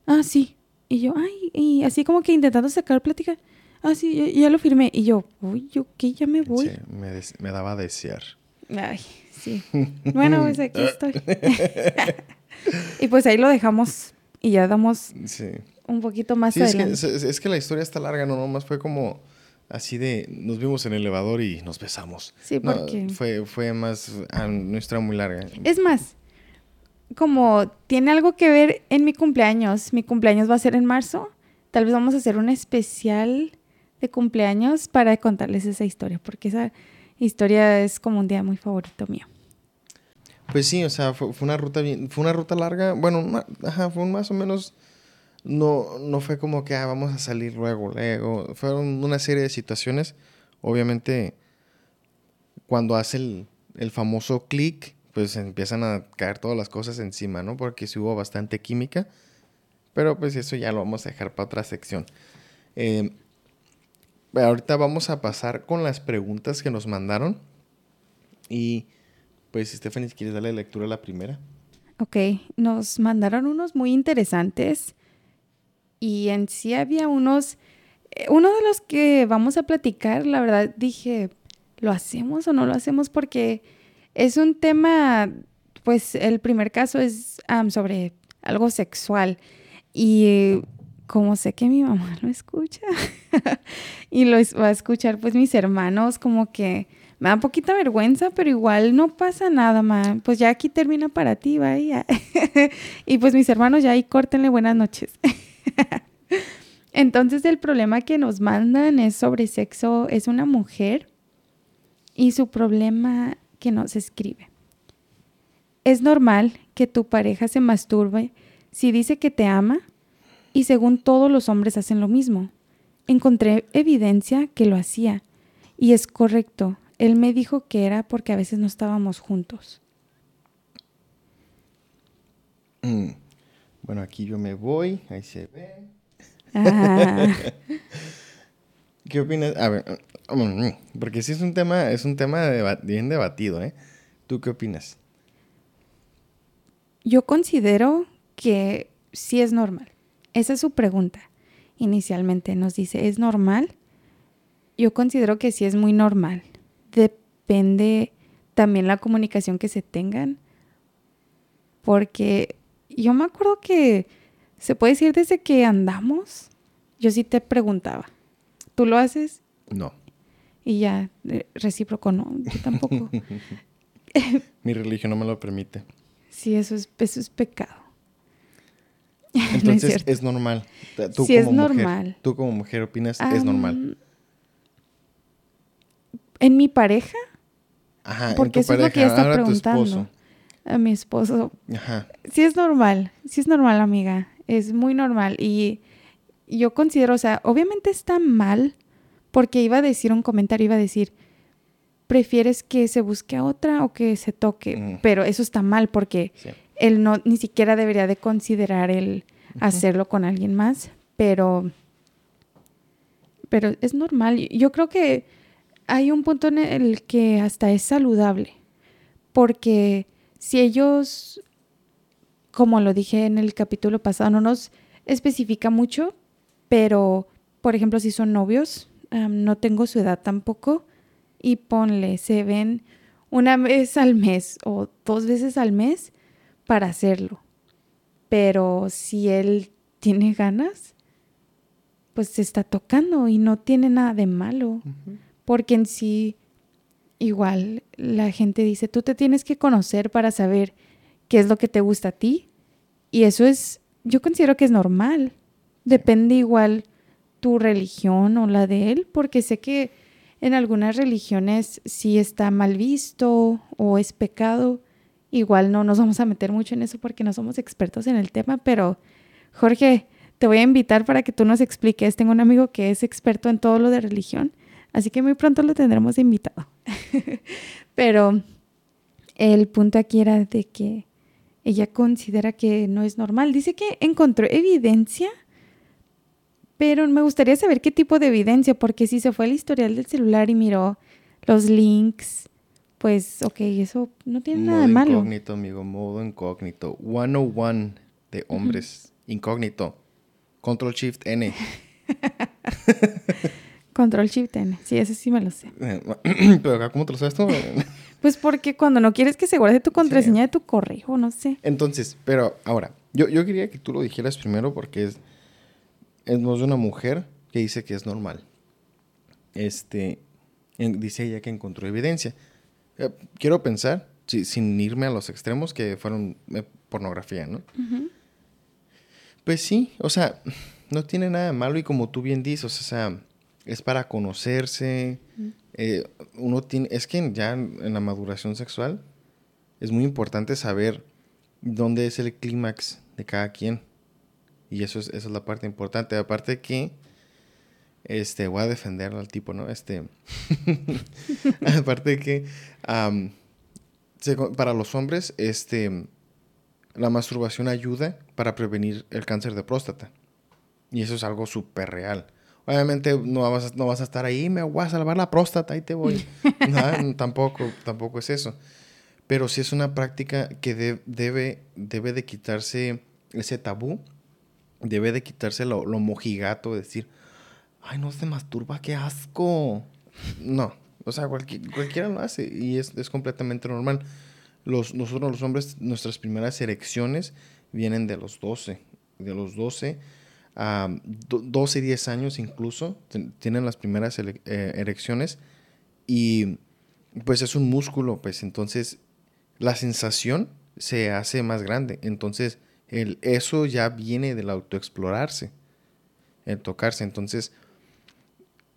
Ah, sí. Y yo, ay, y así como que intentando sacar plática. Ah, sí, ya, lo firmé. Y yo, uy, yo qué, ya me voy. Sí, me, daba a desear. Ay, sí. bueno, pues aquí estoy. y pues ahí lo dejamos y ya damos un poquito más adelante. Es que, es que la historia está larga, no nomás fue como así de nos vimos en el elevador y nos besamos. Sí, porque fue fue más ah, muy larga. Es más, como tiene algo que ver en mi cumpleaños, mi cumpleaños va a ser en marzo, tal vez vamos a hacer un especial de cumpleaños para contarles esa historia, porque esa historia es como un día muy favorito mío. Pues sí, o sea, fue, una ruta bien, fue una ruta larga, bueno, ajá, fue más o menos no, no fue como que ah, vamos a salir luego, luego. Fueron una serie de situaciones. Obviamente, cuando hace el, el famoso clic, pues empiezan a caer todas las cosas encima, ¿no? Porque sí hubo bastante química. Pero pues eso ya lo vamos a dejar para otra sección. Eh, ahorita vamos a pasar con las preguntas que nos mandaron. Y pues, Stephanie, quieres darle lectura a la primera. Ok, nos mandaron unos muy interesantes y en sí había unos, eh, uno de los que vamos a platicar, la verdad dije, ¿lo hacemos o no lo hacemos? Porque es un tema, pues el primer caso es sobre algo sexual y como sé que mi mamá lo escucha y lo va a escuchar pues mis hermanos, como que me da poquita vergüenza, pero igual no pasa nada, ma. Pues ya aquí termina para ti, vaya. y pues mis hermanos ya ahí córtenle buenas noches. Entonces el problema que nos mandan es sobre sexo, es una mujer y su problema que nos escribe. Es normal que tu pareja se masturbe si dice que te ama y según todos los hombres hacen lo mismo. Encontré evidencia que lo hacía y es correcto. Él me dijo que era porque a veces no estábamos juntos. Mm. Bueno, aquí yo me voy, ahí se ve. Ah. ¿Qué opinas? A ver, mm, mm, porque sí es un tema, es un tema bien debatido, ¿eh? ¿Tú qué opinas? Yo considero que sí es normal. Esa es su pregunta. Inicialmente nos dice, ¿es normal? Yo considero que sí es muy normal. Depende también la comunicación que se tengan. Porque yo me acuerdo que se puede decir desde que andamos, yo sí te preguntaba, ¿tú lo haces? No. Y ya, eh, recíproco, no, yo tampoco. Mi religión no me lo permite. Sí, eso es, eso es pecado. Entonces es, normal. Tú sí, es normal. Tú como mujer opinas, es normal. En mi pareja. Ajá, porque eso es lo que ella está preguntando. A mi esposo. Ajá. Sí es normal, sí es normal, amiga. Es muy normal. Y yo considero, o sea, obviamente está mal porque iba a decir un comentario, iba a decir, ¿prefieres que se busque a otra o que se toque? Mm. Pero eso está mal porque él no, ni siquiera debería de considerar el hacerlo con alguien más, pero, pero es normal. Yo creo que hay un punto en el que hasta es saludable, porque si ellos, como lo dije en el capítulo pasado, no nos especifica mucho, pero, por ejemplo, si son novios, no tengo su edad tampoco, y ponle, se ven una vez al mes o dos veces al mes para hacerlo. Pero si él tiene ganas, pues se está tocando y no tiene nada de malo. Porque en sí, igual la gente dice, tú te tienes que conocer para saber qué es lo que te gusta a ti. Y eso es, yo considero que es normal. Depende igual tu religión o la de él, porque sé que en algunas religiones sí está mal visto o es pecado. Igual no nos vamos a meter mucho en eso porque no somos expertos en el tema, pero Jorge, te voy a invitar para que tú nos expliques. Tengo un amigo que es experto en todo lo de religión, así que muy pronto lo tendremos invitado. pero el punto aquí era de que ella considera que no es normal. Dice que encontró evidencia pero me gustaría saber qué tipo de evidencia, porque si se fue al historial del celular y miró los links, pues, ok, eso no tiene nada de malo. Incógnito, amigo, modo incógnito. 101 de hombres. Incógnito. Control Shift N. Control Shift N. Sí, ese sí me lo sé. Pero acá, ¿cómo te lo sabes tú? pues porque cuando no quieres que se guarde tu contraseña de tu correo, no sé. Entonces, pero ahora, yo, yo quería que tú lo dijeras primero porque es es de una mujer que dice que es normal. Este, dice ella que encontró evidencia. Eh, quiero pensar, sin irme a los extremos, que fueron eh, pornografía, ¿no? Pues sí, o sea, no tiene nada de malo y como tú bien dices, o sea, es para conocerse. Eh, uno tiene, es que ya en la maduración sexual es muy importante saber dónde es el clímax de cada quien. Y eso es, esa es la parte importante. Aparte que, este, voy a defender al tipo, ¿no? Este, aparte que, para los hombres, este, la masturbación ayuda para prevenir el cáncer de próstata. Y eso es algo súper real. Obviamente no vas, a, no vas a estar ahí, me voy a salvar la próstata, y te voy. tampoco, tampoco es eso. Pero sí es una práctica que debe, debe de quitarse ese tabú debe de quitarse lo, mojigato, decir, ay, no se masturba, qué asco. No, o sea, cualquiera lo hace y es, completamente normal. Los, nosotros los hombres, nuestras primeras erecciones vienen de los 12. De los 12 a 12, 10 años incluso, tienen las primeras eh, erecciones y pues es un músculo, pues entonces la sensación se hace más grande. Entonces, el, eso ya viene del autoexplorarse, el tocarse. Entonces,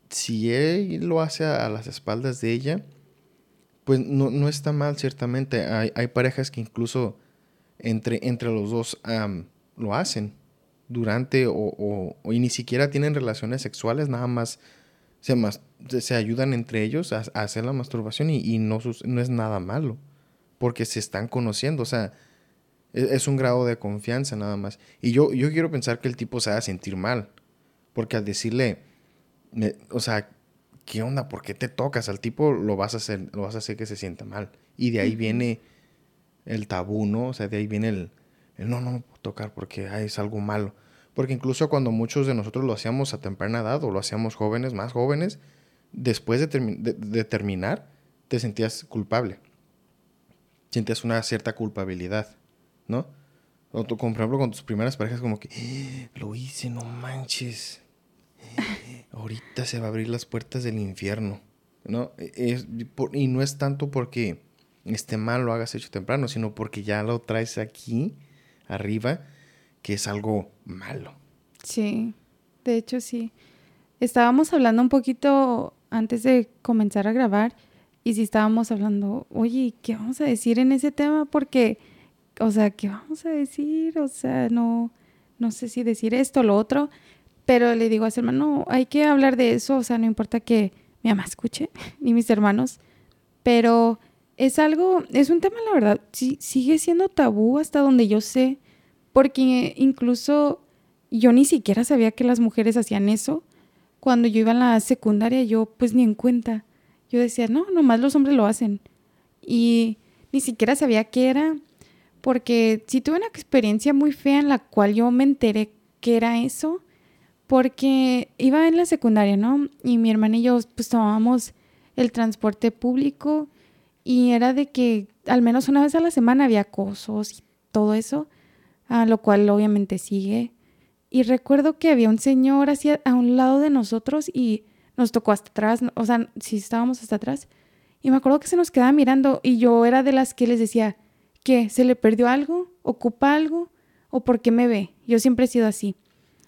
si él lo hace a, las espaldas de ella, pues no, está mal, ciertamente. Hay, hay, parejas que incluso entre, entre los dos lo hacen durante o, y ni siquiera tienen relaciones sexuales, nada más se, se ayudan entre ellos a, hacer la masturbación y, y no, no es nada malo, porque se están conociendo. O sea, e-, es, un grado de confianza nada más. Y yo, yo quiero pensar que el tipo se va a sentir mal. Porque al decirle, o sea, ¿qué onda? ¿Por qué te tocas? Al tipo lo vas a hacer, lo vas a hacer que se sienta mal. Y de ahí viene el tabú, ¿no? O sea, de ahí viene el, no, no tocar porque es algo malo. Porque incluso cuando muchos de nosotros lo hacíamos a temprana edad o lo hacíamos jóvenes, más jóvenes, después de, terminar, te sentías culpable. sientes una cierta culpabilidad, ¿no? O por ejemplo, con tus primeras parejas, como que, "Eh, lo hice, no manches. Eh, Ahorita se va a abrir las puertas del infierno, ¿no? E, y no es tanto porque esté mal lo hagas hecho temprano, sino porque ya lo traes aquí, arriba, que es algo malo. Sí, de hecho sí. Estábamos hablando un poquito antes de comenzar a grabar y sí estábamos hablando, oye, ¿qué vamos a decir en ese tema? Porque, o sea, ¿qué vamos a decir? O sea, no, no sé si decir esto o lo otro, pero le digo a su hermano, no, hay que hablar de eso, o sea, no importa que mi mamá escuche, ni mis hermanos, pero es algo, es un tema, la verdad, sigue siendo tabú hasta donde yo sé, porque incluso yo ni siquiera sabía que las mujeres hacían eso. Cuando yo iba a la secundaria, yo pues ni en cuenta. Yo decía, no, nomás los hombres lo hacen. Y ni siquiera sabía qué era, porque sí tuve una experiencia muy fea en la cual yo me enteré que era eso, porque iba en la secundaria, ¿no? Y mi hermana y yo pues tomábamos el transporte público y era de que al menos una vez a la semana había acosos y todo eso, a lo cual obviamente sigue. Y recuerdo que había un señor hacia, a un lado de nosotros y nos tocó hasta atrás, o sea, sí estábamos hasta atrás. Y me acuerdo que se nos quedaba mirando y yo era de las que les decía, ¿qué? ¿Se le perdió algo? ¿Ocupa algo? ¿O por qué me ve? Yo siempre he sido así.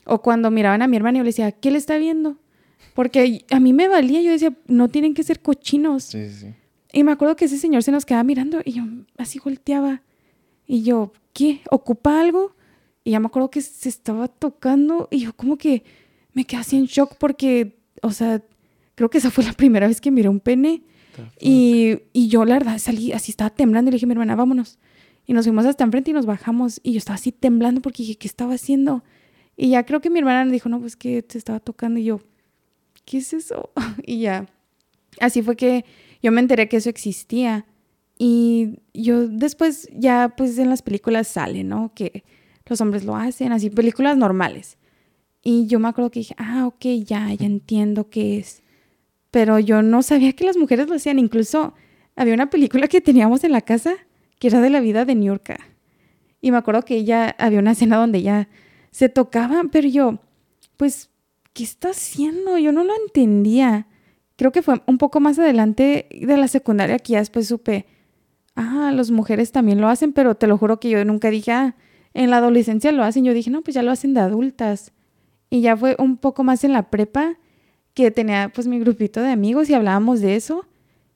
O cuando miraban a mi hermana yo le decía, ¿qué le está viendo? Porque a mí me valía, yo decía, no tienen que ser cochinos. Sí, sí. Y me acuerdo que ese señor se nos quedaba mirando y yo así volteaba. Y yo, ¿qué? ¿Ocupa algo? Y ya me acuerdo que se estaba tocando y yo como que me quedé así en shock porque, o sea, creo que esa fue la primera vez que miré un pene. Y, y yo la verdad salí así, estaba temblando y le dije mi hermana, vámonos. Y nos fuimos hasta enfrente y nos bajamos. Y yo estaba así temblando porque dije, ¿qué estaba haciendo? Y ya creo que mi hermana me dijo, no, pues que te estaba tocando. Y yo, ¿qué es eso? y ya. Así fue que yo me enteré que eso existía. Y yo después ya pues en las películas sale, ¿no? Que los hombres lo hacen, así películas normales. Y yo me acuerdo que dije, ah, ok, ya, ya entiendo qué es. Pero yo no sabía que las mujeres lo hacían. Incluso había una película que teníamos en la casa que era de la vida de Niurka. Y me acuerdo que ella, había una escena donde ella se tocaba, pero yo, pues, ¿qué está haciendo? Yo no lo entendía. Creo que fue un poco más adelante de la secundaria que ya después supe, ah, las mujeres también lo hacen, pero te lo juro que yo nunca dije, ah, en la adolescencia lo hacen. Yo dije, no, pues ya lo hacen de adultas. Y ya fue un poco más en la prepa que tenía pues mi grupito de amigos y hablábamos de eso.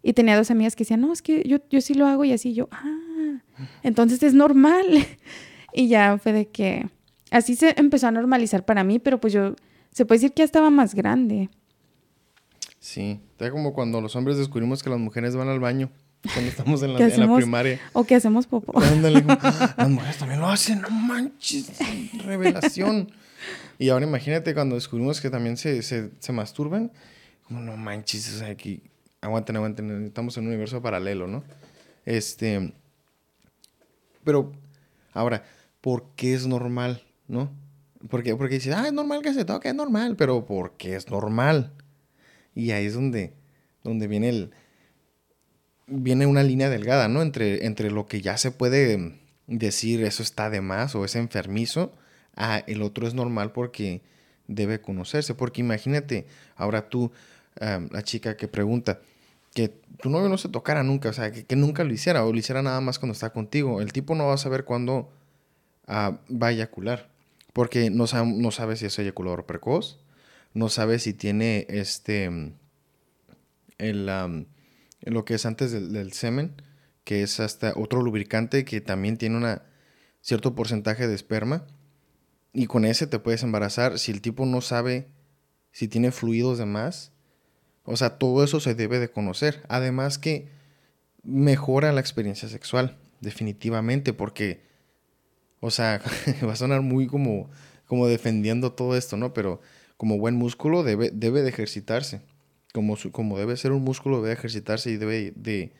Y tenía dos amigas que decían, no, es que yo, yo sí lo hago y así yo, ah, entonces es normal. y ya fue de que así se empezó a normalizar para mí, pero pues yo, se puede decir que ya estaba más grande. Sí, está como cuando los hombres descubrimos que las mujeres van al baño cuando estamos en la, primaria. O que hacemos popó. Ándale, como, "Ah, las mujeres también lo hacen, no manches, revelación. Y ahora imagínate cuando descubrimos que también se, se, se masturban, como no manches, o sea, aquí, aguanten, aguanten, estamos en un universo paralelo, ¿no? Este, pero, ahora, ¿por qué es normal, no? Porque, porque dices, ah, es normal que se toque, es normal, pero ¿por qué es normal? Y ahí es donde, donde viene el, viene una línea delgada, ¿no? Entre, entre lo que ya se puede decir eso está de más o es enfermizo, a el otro es normal porque debe conocerse. Porque imagínate, ahora tú, la chica que pregunta, que tu novio no se tocara nunca, o sea, que, nunca lo hiciera o lo hiciera nada más cuando está contigo. El tipo no va a saber cuándo ah, va a eyacular, porque no, sa- no sabe si es eyaculador precoz, no sabe si tiene este, el, am, lo que es antes del, del semen, que es hasta otro lubricante que también tiene una cierto porcentaje de esperma. Y con ese te puedes embarazar si el tipo no sabe si tiene fluidos de más. O sea, todo eso se debe de conocer. Además que mejora la experiencia sexual, definitivamente, porque, o sea, va a sonar muy como, como defendiendo todo esto, ¿no? Pero como buen músculo debe, debe de ejercitarse. Como, su- como debe ser un músculo, debe ejercitarse y debe de...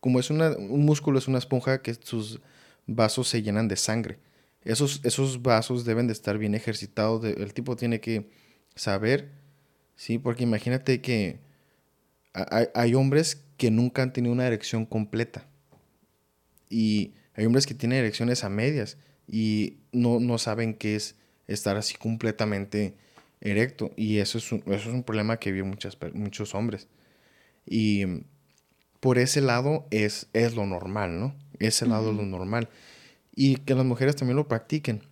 Como es una, un músculo es una esponja que sus vasos se llenan de sangre. Esos, esos vasos deben de estar bien ejercitados. el tipo tiene que saber, ¿sí? Porque imagínate que ha- hay, hay hombres que nunca han tenido una erección completa. Y hay hombres que tienen erecciones a medias y no, no saben qué es estar así completamente erecto. Y eso es un, eso es un problema que viven muchas, muchos hombres. Y por ese lado es, es lo normal, ¿no? Ese lado es lo normal. Y que las mujeres también lo practiquen.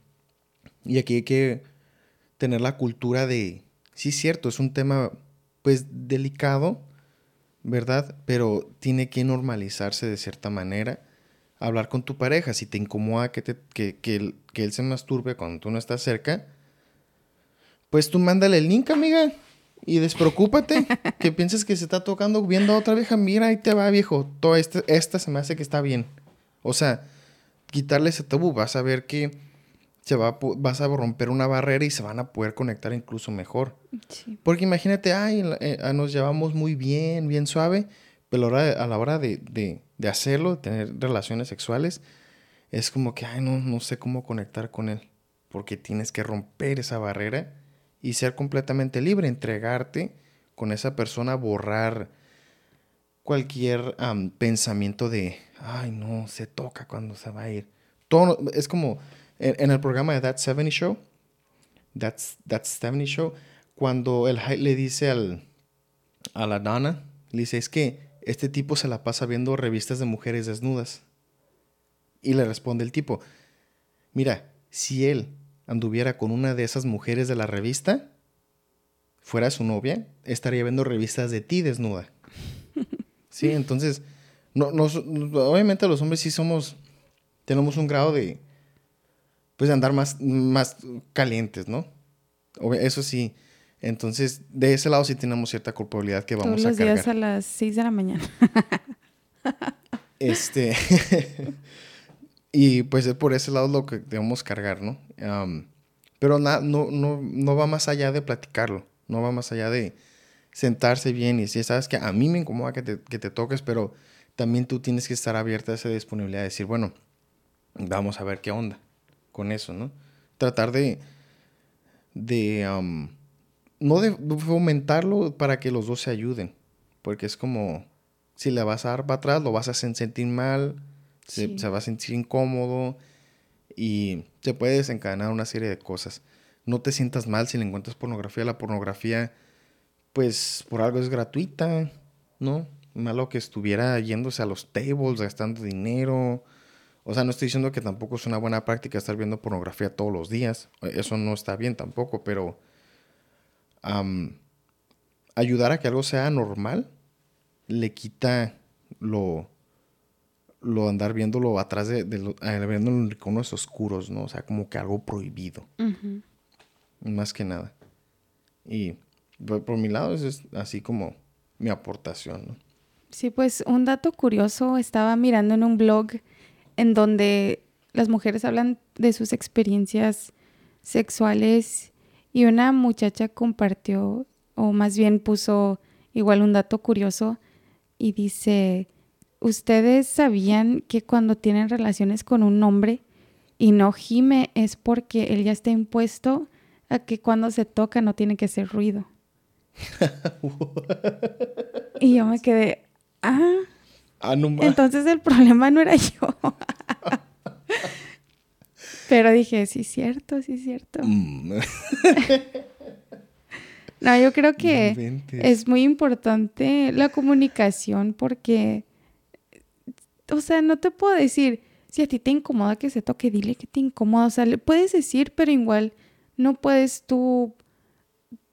Y aquí hay que tener la cultura de, sí, cierto, es un tema pues delicado, ¿verdad? Pero tiene que normalizarse de cierta manera. Hablar con tu pareja, si te incomoda que, te, que, que, él, que él se masturbe cuando tú no estás cerca, pues tú mándale el link, amiga. Y despreocúpate, que pienses que se está tocando viendo a otra vieja, mira, ahí te va, viejo. Todo este, esta se me hace que está bien. O sea, quitarle ese tabú, vas a ver que se va vas a romper una barrera y se van a poder conectar incluso mejor. Porque imagínate, ay, eh, ah, nos llevamos muy bien, bien suave, pero a la hora de, de, de, hacerlo, de tener relaciones sexuales, es como que, ay, no, no sé cómo conectar con él. Porque tienes que romper esa barrera y ser completamente libre, entregarte con esa persona, borrar cualquier pensamiento de, ay, no, se toca cuando se va a ir. Todo, es como en, el programa de That 70 Show, That's, That 70 Show, cuando el le dice al, a la Donna, le dice, es que este tipo se la pasa viendo revistas de mujeres desnudas. Y le responde el tipo, mira, si él anduviera con una de esas mujeres de la revista, fuera su novia, estaría viendo revistas de ti desnuda. Sí, entonces, no, obviamente los hombres sí somos, tenemos un grado de, pues de andar más, más calientes, ¿no? Eso sí. Entonces, de ese lado sí tenemos cierta culpabilidad que vamos a cargar. Todos los días a las 6 de la mañana. este... y pues es por ese lado lo que debemos cargar, ¿no? pero no, no, no va más allá de platicarlo. No va más allá de sentarse bien y decir, sabes que a mí me incomoda que te, que te toques, pero también tú tienes que estar abierta a esa disponibilidad de decir, bueno, vamos a ver qué onda con eso, ¿no? Tratar de, de, no de fomentarlo para que los dos se ayuden, porque es como, si le vas a dar para atrás, lo vas a sentir mal, se, se, va a sentir incómodo y se puede desencadenar una serie de cosas. No te sientas mal si le encuentras pornografía. La pornografía pues por algo es gratuita, ¿no? Malo que estuviera yéndose a los tables, gastando dinero. O sea, no estoy diciendo que tampoco es una buena práctica estar viendo pornografía todos los días. Eso no está bien tampoco, pero ayudar a que algo sea normal le quita lo, lo andar viéndolo atrás de, de lo, viéndolo en rincones oscuros, ¿no? O sea, como que algo prohibido. Más que nada. Y por, mi lado, es así como mi aportación. ¿no? Sí, pues un dato curioso, estaba mirando en un blog en donde las mujeres hablan de sus experiencias sexuales y una muchacha compartió, o más bien puso igual un dato curioso y dice, ¿ustedes sabían que cuando tienen relaciones con un hombre y no gime es porque él ya está impuesto a que cuando se toca no tiene que hacer ruido? y yo me quedé, ah, ah entonces el problema no era yo. Pero dije, sí, cierto, sí, cierto. Mm. no, yo creo que es muy importante la comunicación porque, o sea, no te puedo decir, si a ti te incomoda que se toque, dile que te incomoda. O sea, le puedes decir, pero igual no puedes tú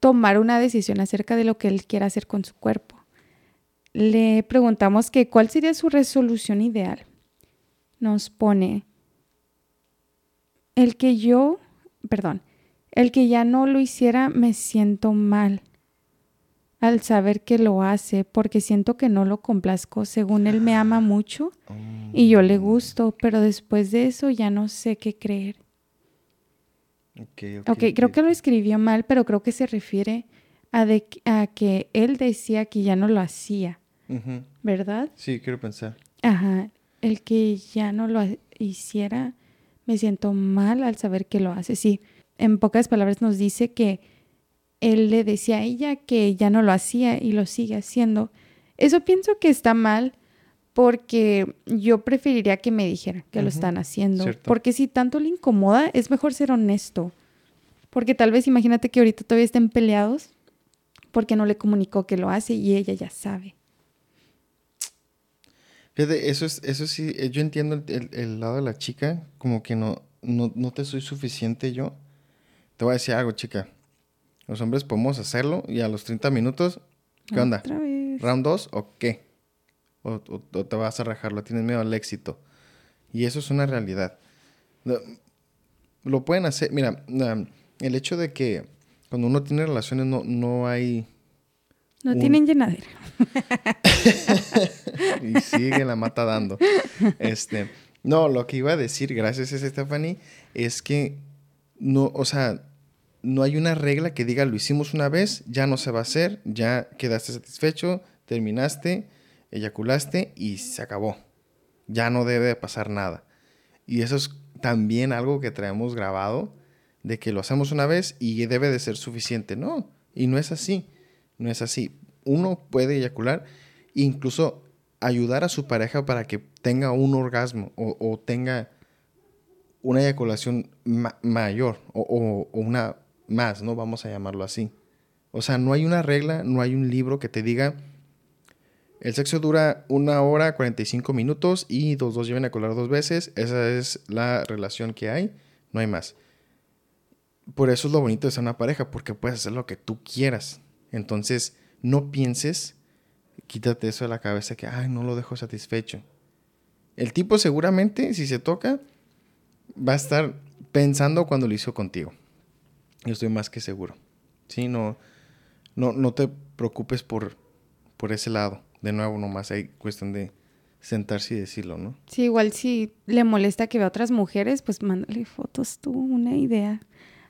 tomar una decisión acerca de lo que él quiera hacer con su cuerpo. Le preguntamos que cuál sería su resolución ideal. Nos pone el que yo, perdón, el que ya no lo hiciera me siento mal al saber que lo hace porque siento que no lo complazco según él me ama mucho y yo le gusto, pero después de eso ya no sé qué creer. Ok, creo que lo escribió mal, pero creo que se refiere a, de, a que él decía que ya no lo hacía, ¿verdad? Sí, quiero pensar. Ajá, el que ya no lo hiciera, me siento mal al saber que lo hace. Sí, en pocas palabras nos dice que él le decía a ella que ya no lo hacía y lo sigue haciendo. Eso pienso que está mal porque yo preferiría que me dijera que lo están haciendo. Porque si tanto le incomoda, es mejor ser honesto. Porque tal vez imagínate que ahorita todavía estén peleados porque no le comunicó que lo hace y ella ya sabe. Fíjate, eso es, eso sí, eh, yo entiendo el, lado de la chica, como que no, no, no, te soy suficiente yo. Te voy a decir algo, chica. Los hombres podemos hacerlo y a los 30 minutos, ¿qué onda? ¿Round 2 o qué? O, te vas a rajarlo, tienes miedo al éxito. Y eso es una realidad. Lo, pueden hacer, mira, el hecho de que cuando uno tiene relaciones no, no hay no tienen llenadera. y sigue la mata dando. Este, no, lo que iba a decir, gracias a Stephanie, es que no, o sea, no hay una regla que diga lo hicimos una vez, ya no se va a hacer, ya quedaste satisfecho, terminaste, eyaculaste y se acabó. Ya no debe de pasar nada. Y eso es también algo que traemos grabado, de que lo hacemos una vez y debe de ser suficiente. No, y no es así. No es así. Uno puede eyacular incluso ayudar a su pareja para que tenga un orgasmo o, tenga una eyaculación mayor o, una más, ¿no? Vamos a llamarlo así. O sea, no hay una regla, no hay un libro que te diga el sexo dura una hora 45 minutos y los dos lleven a eyacular dos veces. Esa es la relación que hay, no hay más. Por eso es lo bonito de ser una pareja, porque puedes hacer lo que tú quieras. Entonces, no pienses, quítate eso de la cabeza que, ay, no lo dejo satisfecho. El tipo seguramente, si se toca, va a estar pensando cuando lo hizo contigo. Yo estoy más que seguro. Sí, no, no, no te preocupes por, por ese lado. De nuevo, nomás hay cuestión de sentarse y decirlo, ¿no? Sí, igual si le molesta que vea otras mujeres, pues mándale fotos tú, una idea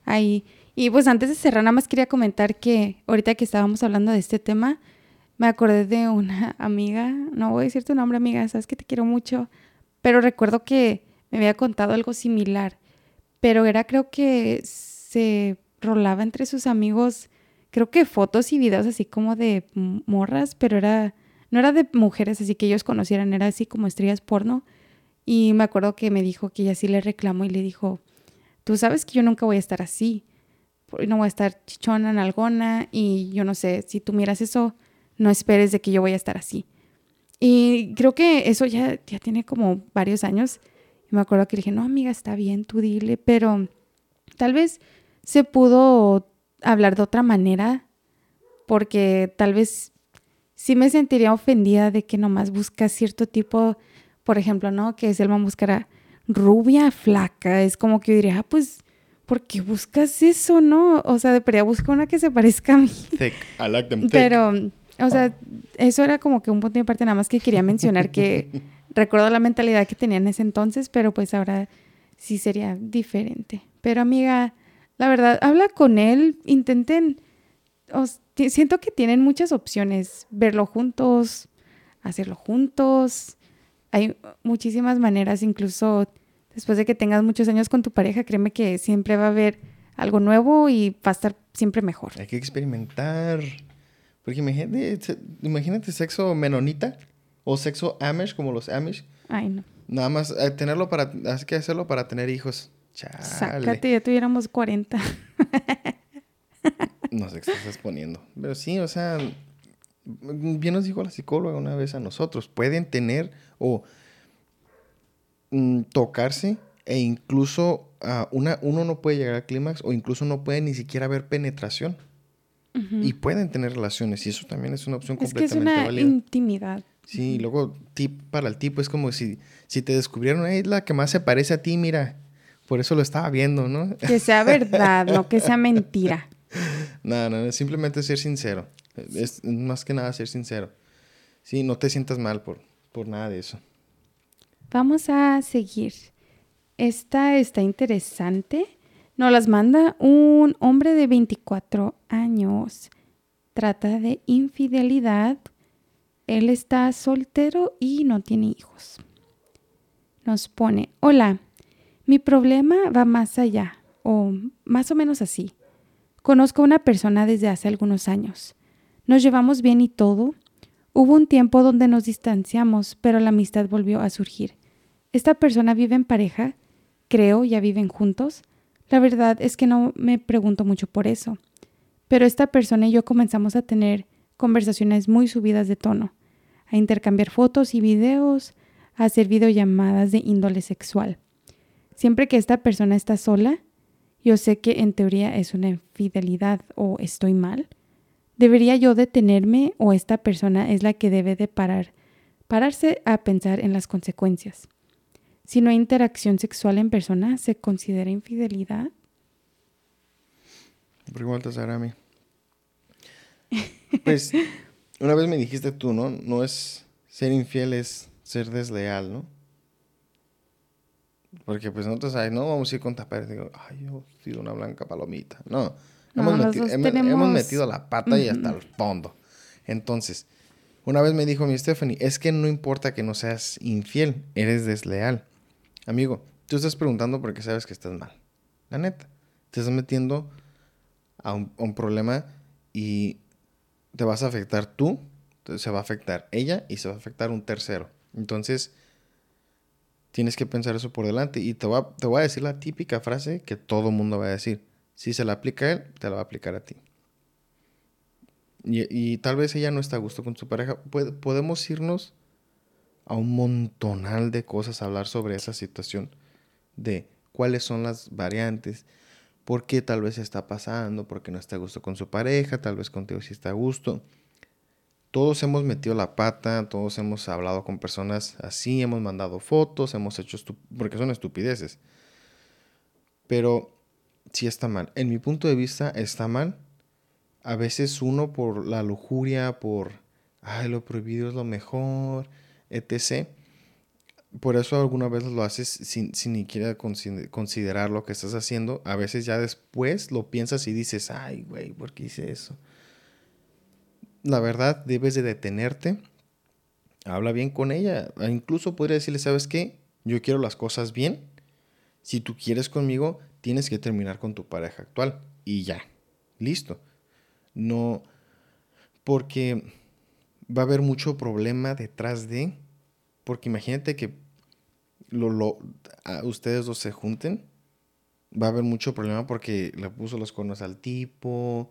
ahí. Y pues antes de cerrar, nada más quería comentar que ahorita que estábamos hablando de este tema, me acordé de una amiga, no voy a decir tu nombre amiga, sabes que te quiero mucho, pero recuerdo que me había contado algo similar, pero era creo que se rolaba entre sus amigos, creo que fotos y videos así como de morras, pero era, no era de mujeres así que ellos conocieran, era así como estrellas porno. Y me acuerdo que me dijo que ella sí le reclamó y le dijo, tú sabes que yo nunca voy a estar así no voy a estar chichona, nalgona y yo no sé, si tú miras eso, no esperes de que yo voy a estar así. Y creo que eso ya, ya tiene como varios años. Y me acuerdo que le dije, no, amiga, está bien, tú dile, pero tal vez se pudo hablar de otra manera porque tal vez sí me sentiría ofendida de que nomás buscas cierto tipo, por ejemplo, ¿no? Que Selma buscara rubia, flaca. Es como que yo diría, ah, pues ¿por qué buscas eso, no? O sea, debería buscar una que se parezca a mí. Thick. I like them thick. Pero, o sea, eso era como que un punto de parte nada más que quería mencionar que recuerdo la mentalidad que tenía en ese entonces, pero pues ahora sí sería diferente. Pero amiga, la verdad, habla con él, intenten, siento que tienen muchas opciones, verlo juntos, hacerlo juntos, hay muchísimas maneras, incluso después de que tengas muchos años con tu pareja, créeme que siempre va a haber algo nuevo y va a estar siempre mejor. Hay que experimentar. Porque imagínate, imagínate sexo menonita o sexo amish como los amish. Ay, no. Nada más eh, tenerlo para, hay que hacerlo para tener hijos. Chale. Sácate, ya tuviéramos 40. no sé qué estás exponiendo. Pero sí, o sea, bien nos dijo la psicóloga una vez a nosotros, pueden tener o Mm, tocarse e incluso uh, una, uno no puede llegar al clímax o incluso no puede ni siquiera haber penetración. Y pueden tener relaciones y eso también es una opción completamente es una intimidad. Sí, y luego tip para el tipo es como si, si te descubrieron, es la que más se parece a ti, mira, por eso lo estaba viendo, ¿no? Que sea verdad, no que sea mentira. No, no, simplemente ser sincero. Es más que nada ser sincero. Sí, no te sientas mal por, por nada de eso. Vamos a seguir. Esta está interesante. Nos las manda un hombre de 24 años. Trata de infidelidad. Él está soltero y no tiene hijos. Nos pone, hola, mi problema va más allá, o más o menos así. Conozco a una persona desde hace algunos años. Nos llevamos bien y todo. Hubo un tiempo donde nos distanciamos, pero la amistad volvió a surgir. Esta persona vive en pareja, creo ya viven juntos. La verdad es que no me pregunto mucho por eso. Pero esta persona y yo comenzamos a tener conversaciones muy subidas de tono, a intercambiar fotos y videos, a hacer videollamadas de índole sexual. Siempre que esta persona está sola, yo sé que en teoría es una infidelidad o estoy mal. ¿Debería yo detenerme o esta persona es la que debe de parar, pararse a pensar en las consecuencias? Si no hay interacción sexual en persona, ¿se considera infidelidad? Preguntas a mí. Pues, una vez me dijiste tú, ¿no? No es ser infiel, es ser desleal, ¿no? Porque pues nosotros, ay, no vamos a ir con tapar. Digo, ay, yo he sido una blanca palomita. No, hemos, metido, la pata y hasta el fondo. Entonces, una vez me dijo mi Stephanie, es que no importa que no seas infiel, eres desleal. Amigo, tú estás preguntando porque sabes que estás mal. La neta. Te estás metiendo a un, a un problema y te vas a afectar tú, se va a afectar ella y se va a afectar un tercero. Entonces, tienes que pensar eso por delante. Y te voy a, decir la típica frase que todo mundo va a decir. Si se la aplica a él, te la va a aplicar a ti. Y, tal vez ella no está a gusto con su pareja. podemos irnos a un montonal de cosas a hablar sobre esa situación. De cuáles son las variantes por qué tal vez está pasando, porque no está a gusto con su pareja, tal vez contigo sí está a gusto. Todos hemos metido la pata, todos hemos hablado con personas así, hemos mandado fotos, hemos hecho, porque son estupideces. Pero sí está mal. En mi punto de vista está mal. A veces uno por la lujuria, por, ay, lo prohibido es lo mejor, etc por eso alguna vez lo haces sin, sin ni siquiera considerar lo que estás haciendo. A veces ya después lo piensas y dices, ay, güey, ¿por qué hice eso? La verdad, debes de detenerte. Habla bien con ella. E incluso podría decirle, ¿sabes qué? Yo quiero las cosas bien. Si tú quieres conmigo, tienes que terminar con tu pareja actual. Y ya. Listo. No. Porque va a haber mucho problema detrás de. Porque imagínate que lo, lo, ustedes dos se junten, va a haber mucho problema porque le puso los cuernos al tipo.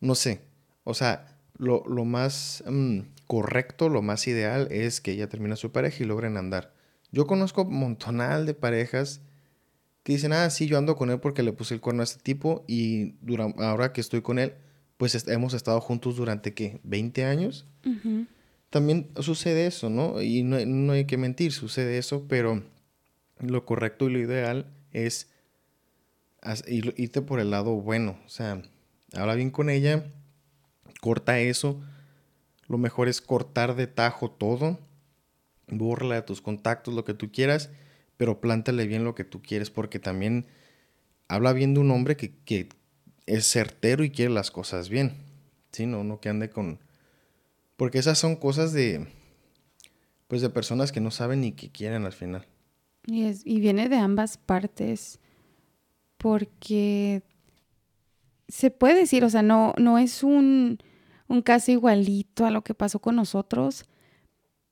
No sé. O sea, lo, más mm, correcto, lo más ideal es que ella termine su pareja y logren andar. Yo conozco un montonal de parejas que dicen, ah, sí, yo ando con él porque le puse el cuerno a este tipo y ahora que estoy con él, pues hemos estado juntos durante, ¿qué? ¿20 años? también sucede eso, ¿no? Y no, hay que mentir, sucede eso, pero lo correcto y lo ideal es irte por el lado bueno. O sea, habla bien con ella, corta eso. Lo mejor es cortar de tajo todo. Borra de tus contactos, lo que tú quieras, pero plántale bien lo que tú quieres, porque también habla bien de un hombre que, que es certero y quiere las cosas bien. ¿Sí? No, no que ande con porque esas son cosas de, pues de personas que no saben ni qué quieren al final. Y, y viene de ambas partes, porque se puede decir, o sea, no, no es un, un caso igualito a lo que pasó con nosotros,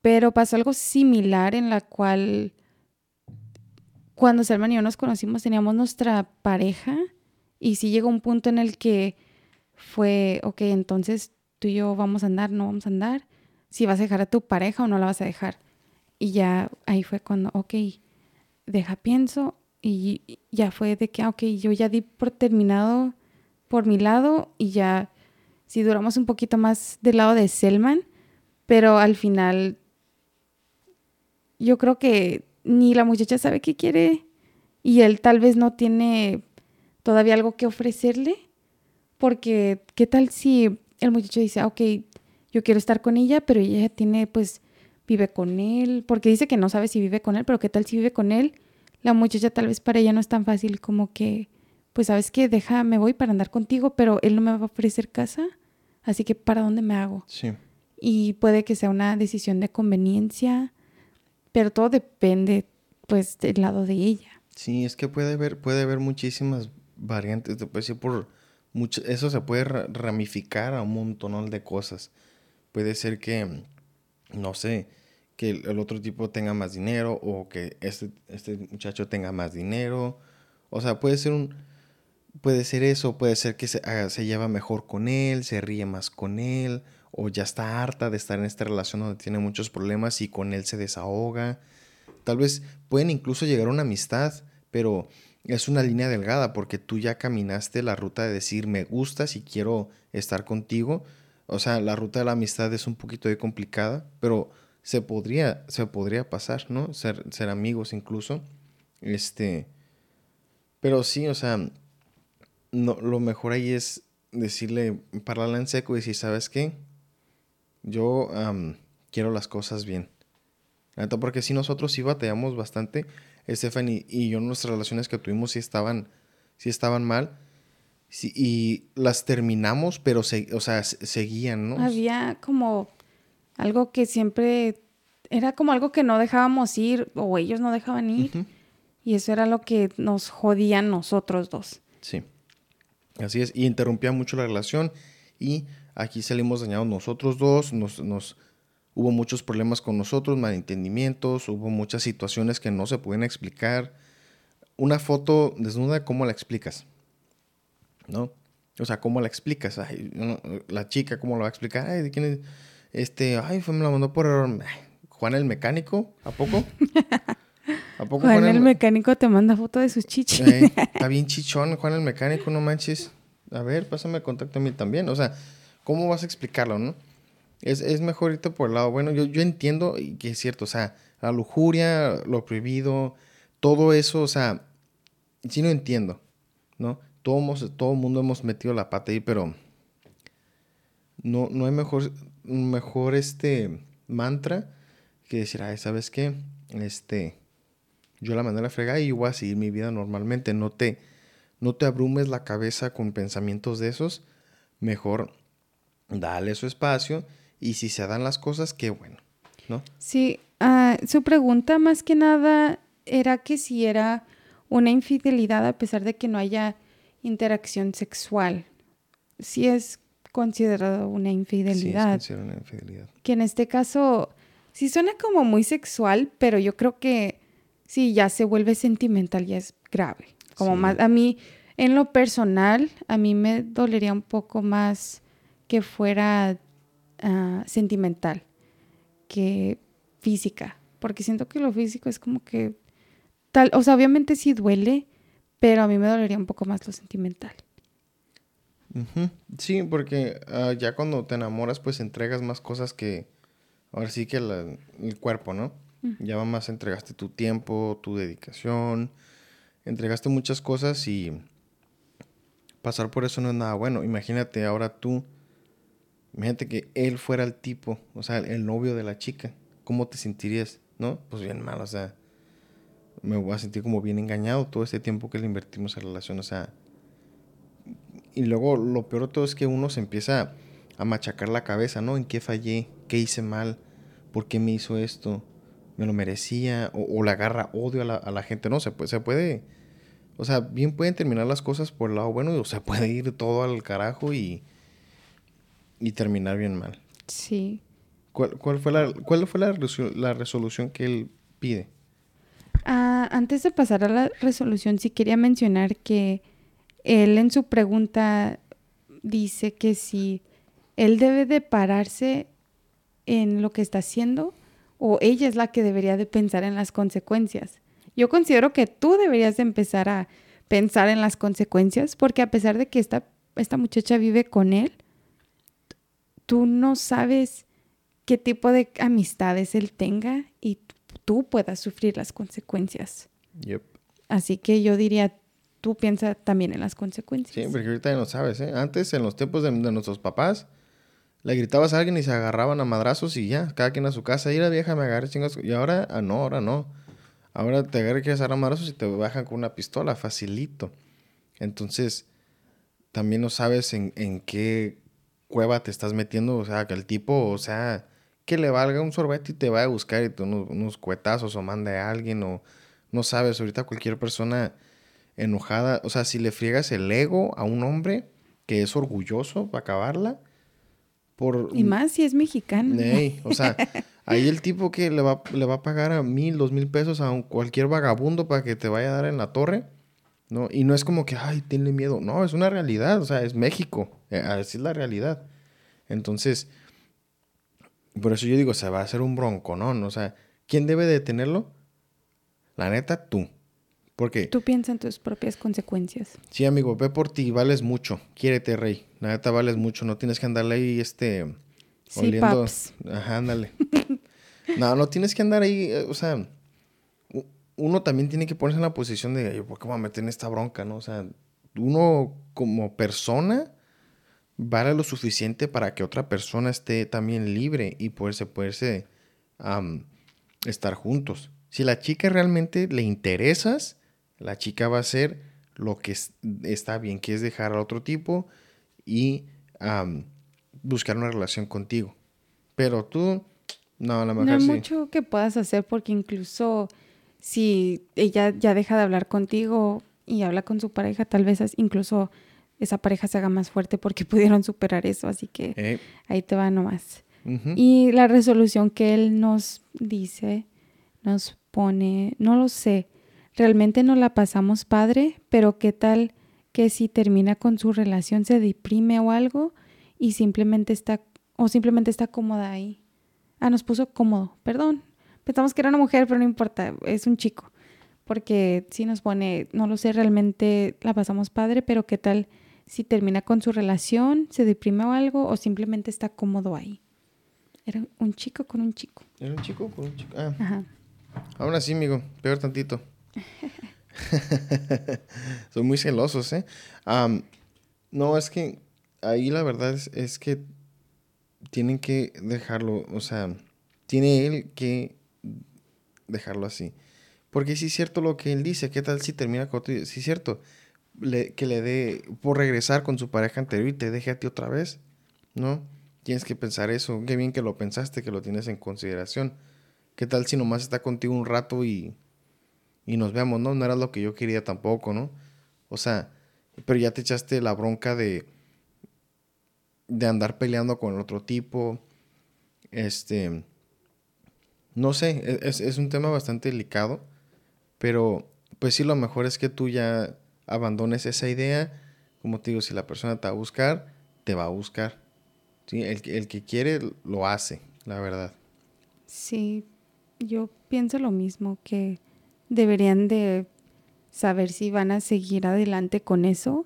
pero pasó algo similar en la cual cuando Selman y yo nos conocimos teníamos nuestra pareja y sí llegó un punto en el que fue, ok, entonces tú y yo vamos a andar, no vamos a andar, si vas a dejar a tu pareja o no la vas a dejar. Y ya ahí fue cuando, ok, deja pienso y ya fue de que, ah, ok, yo ya di por terminado por mi lado y ya, si duramos un poquito más del lado de Selman, pero al final yo creo que ni la muchacha sabe qué quiere y él tal vez no tiene todavía algo que ofrecerle, porque ¿qué tal si el muchacho dice, ok, yo quiero estar con ella, pero ella tiene, pues, vive con él, porque dice que no sabe si vive con él, pero qué tal si vive con él. La muchacha tal vez para ella no es tan fácil como que, pues, sabes que deja, me voy para andar contigo, pero él no me va a ofrecer casa, así que ¿para dónde me hago? Sí. Y puede que sea una decisión de conveniencia, pero todo depende, pues, del lado de ella. Sí, es que puede haber, puede haber muchísimas variantes, después sí por eso se puede ramificar a un montón de cosas. puede ser que, no sé, que el otro tipo tenga más dinero o que este, este muchacho tenga más dinero. O sea, puede ser un... Puede ser eso, puede ser que se, se lleva mejor con él, se ríe más con él, o ya está harta de estar en esta relación donde tiene muchos problemas y con él se desahoga. Tal vez pueden incluso llegar a una amistad, pero es una línea delgada porque tú ya caminaste la ruta de decir me gustas y quiero estar contigo. O sea, la ruta de la amistad es un poquito complicada, pero se podría, se podría pasar, ¿no? Ser, ser amigos incluso. Este. Pero sí, o sea, no, lo mejor ahí es decirle, pararla en seco y decir, ¿sabes qué? Yo quiero las cosas bien. Porque si nosotros sí batallamos bastante, Stephanie y yo, nuestras relaciones que tuvimos sí estaban, sí estaban mal. y las terminamos, pero se, o sea, seguían, ¿no? Había como algo que siempre era como algo que no dejábamos ir o ellos no dejaban ir. Y eso era lo que nos jodían nosotros dos. Sí. Así es. Y interrumpía mucho la relación. Y aquí salimos dañados nosotros dos. Nos, nos hubo muchos problemas con nosotros, malentendimientos. Hubo muchas situaciones que no se pueden explicar. Una foto desnuda, ¿cómo la explicas? ¿No? O sea, ¿cómo la explicas? la chica, ¿cómo lo va a explicar? Ay, ¿de quién es? Este, ay, fue, me la mandó por Juan el mecánico, ¿a poco? ¿A poco Juan, el, mecánico te manda foto de sus chichis. está bien chichón, Juan el mecánico, no manches. A ver, pásame contacto a mí también. O sea, ¿cómo vas a explicarlo, no? Es, es mejor irte por el lado bueno. Yo, yo entiendo que es cierto, o sea, la lujuria, lo prohibido, todo eso, o sea, sí no entiendo, ¿no? Todo, todo mundo hemos metido la pata ahí, pero no, no hay mejor mejor este mantra que decir, ay, ¿sabes qué? Este, yo la mandé a la fregada y voy a seguir mi vida normalmente. No te, no te abrumes la cabeza con pensamientos de esos. Mejor dale su espacio y si se dan las cosas, qué bueno, ¿no? Sí, ah, su pregunta más que nada era que si era una infidelidad a pesar de que no haya interacción sexual. Si es considerado una infidelidad. Sí, es una infidelidad. Que en este caso sí suena como muy sexual, pero yo creo que sí ya se vuelve sentimental, ya es grave. Como más a mí en lo personal, a mí me dolería un poco más que fuera ah, sentimental que física, porque siento que lo físico es como que tal, o sea, obviamente sí duele, pero a mí me dolería un poco más lo sentimental. Sí, porque ah, ya cuando te enamoras, pues entregas más cosas que ahora sí que el cuerpo, ¿no? Ya más entregaste tu tiempo, tu dedicación, entregaste muchas cosas y pasar por eso no es nada bueno. Imagínate ahora tú, imagínate que él fuera el tipo, o sea, el novio de la chica, ¿cómo te sentirías? ¿No? Pues bien mal, o sea, me voy a sentir como bien engañado todo este tiempo que le invertimos a la relación, o sea, y luego lo peor de todo es que uno se empieza a machacar la cabeza, ¿no? ¿En qué fallé? ¿Qué hice mal? ¿Por qué me hizo esto? ¿Me lo merecía? ¿O, le agarra odio a la, a la, gente? No, se puede, se puede... O sea, bien pueden terminar las cosas por el lado bueno o se puede ir todo al carajo y, y terminar bien mal. Sí. ¿Cuál, cuál fue, la, cuál fue la, la resolución que él pide? Ah, antes de pasar a la resolución, sí quería mencionar que él en su pregunta dice que si él debe de pararse en lo que está haciendo o ella es la que debería de pensar en las consecuencias. Yo considero que tú deberías de empezar a pensar en las consecuencias porque a pesar de que esta, esta muchacha vive con él, tú no sabes qué tipo de amistades él tenga y tú puedas sufrir las consecuencias. Así que yo diría, tú piensas también en las consecuencias. Sí, porque ahorita ya no sabes, ¿eh? Antes, en los tiempos de, nuestros papás, le gritabas a alguien y se agarraban a madrazos y ya, cada quien a su casa. Y la vieja me agarra chingas. Y ahora, ah, no, ahora no. Ahora te agarra y quieres agarrar a madrazos y te bajan con una pistola, facilito. Entonces, también no sabes en, en qué cueva te estás metiendo. O sea, que el tipo, o sea, que le valga un sorbete y te vaya a buscar y te unos, unos cuetazos o mande a alguien o no sabes. Ahorita cualquier persona enojada, o sea, si le friegas el ego a un hombre que es orgulloso para acabarla, por... Y más si es mexicano. O sea, ahí el tipo que le va, le va a pagar a mil, dos mil pesos a un- cualquier vagabundo para que te vaya a dar en la torre, ¿no? Y no es como que, ay, tiene miedo. No, es una realidad, o sea, es México. eh, Así es la realidad. Entonces, por eso yo digo, se va a hacer un bronco, ¿no? O sea, ¿quién debe detenerlo? La neta, tú. Porque, Tú piensas en tus propias consecuencias. sí, amigo, ve por ti, vales mucho. Quiérete, rey. La neta, vales mucho. No tienes que andarle ahí, este... Sí, oliendo- paps. Ajá, ándale. no, no tienes que andar ahí, eh, o sea, uno también tiene que ponerse en la posición de, yo, ¿por qué me voy a meter en esta bronca, no? O sea, uno como persona vale lo suficiente para que otra persona esté también libre y poderse, poderse am, estar juntos. Si la chica realmente le interesas, la chica va a hacer lo que es- está bien, que es dejar al otro tipo y buscar una relación contigo. Pero tú, no, a lo No mejor hay sí. mucho que puedas hacer porque incluso si ella ya deja de hablar contigo y habla con su pareja, tal vez incluso esa pareja se haga más fuerte porque pudieron superar eso. Así que Eh, ahí te va nomás. Y la resolución que él nos dice, nos pone, no lo sé, realmente no la pasamos padre, pero qué tal que si termina con su relación se deprime o algo y simplemente está, o simplemente está cómoda ahí. Ah, nos puso cómodo, perdón. Pensamos que era una mujer, pero no importa, es un chico. Porque si nos pone, no lo sé, realmente la pasamos padre, pero qué tal si termina con su relación, se deprime o algo, o simplemente está cómodo ahí. Era un chico con un chico. ¿Era un chico o un chico? Ah, Ajá. aún así, amigo, peor tantito. Son muy celosos, ¿eh? No, es que ahí la verdad es, que tienen que dejarlo, o sea, tiene él que dejarlo así. Porque sí es cierto lo que él dice, ¿qué tal si termina con otro? Sí es cierto, que le dé por regresar con su pareja anterior y te deje a ti otra vez, ¿no? Tienes que pensar eso, qué bien que lo pensaste, que lo tienes en consideración. ¿Qué tal si nomás está contigo un rato y, y nos veamos, no? No era lo que yo quería tampoco, ¿no? O sea, pero ya te echaste la bronca de, de andar peleando con el otro tipo. Este, no sé, e- es, es un tema bastante delicado, pero pues sí, lo mejor es que tú ya abandones esa idea. Como te digo, si la persona te va a buscar, te va a buscar. ¿sí? El, el que quiere lo hace, la verdad. Sí, yo pienso lo mismo, que deberían de saber si van a seguir adelante con eso.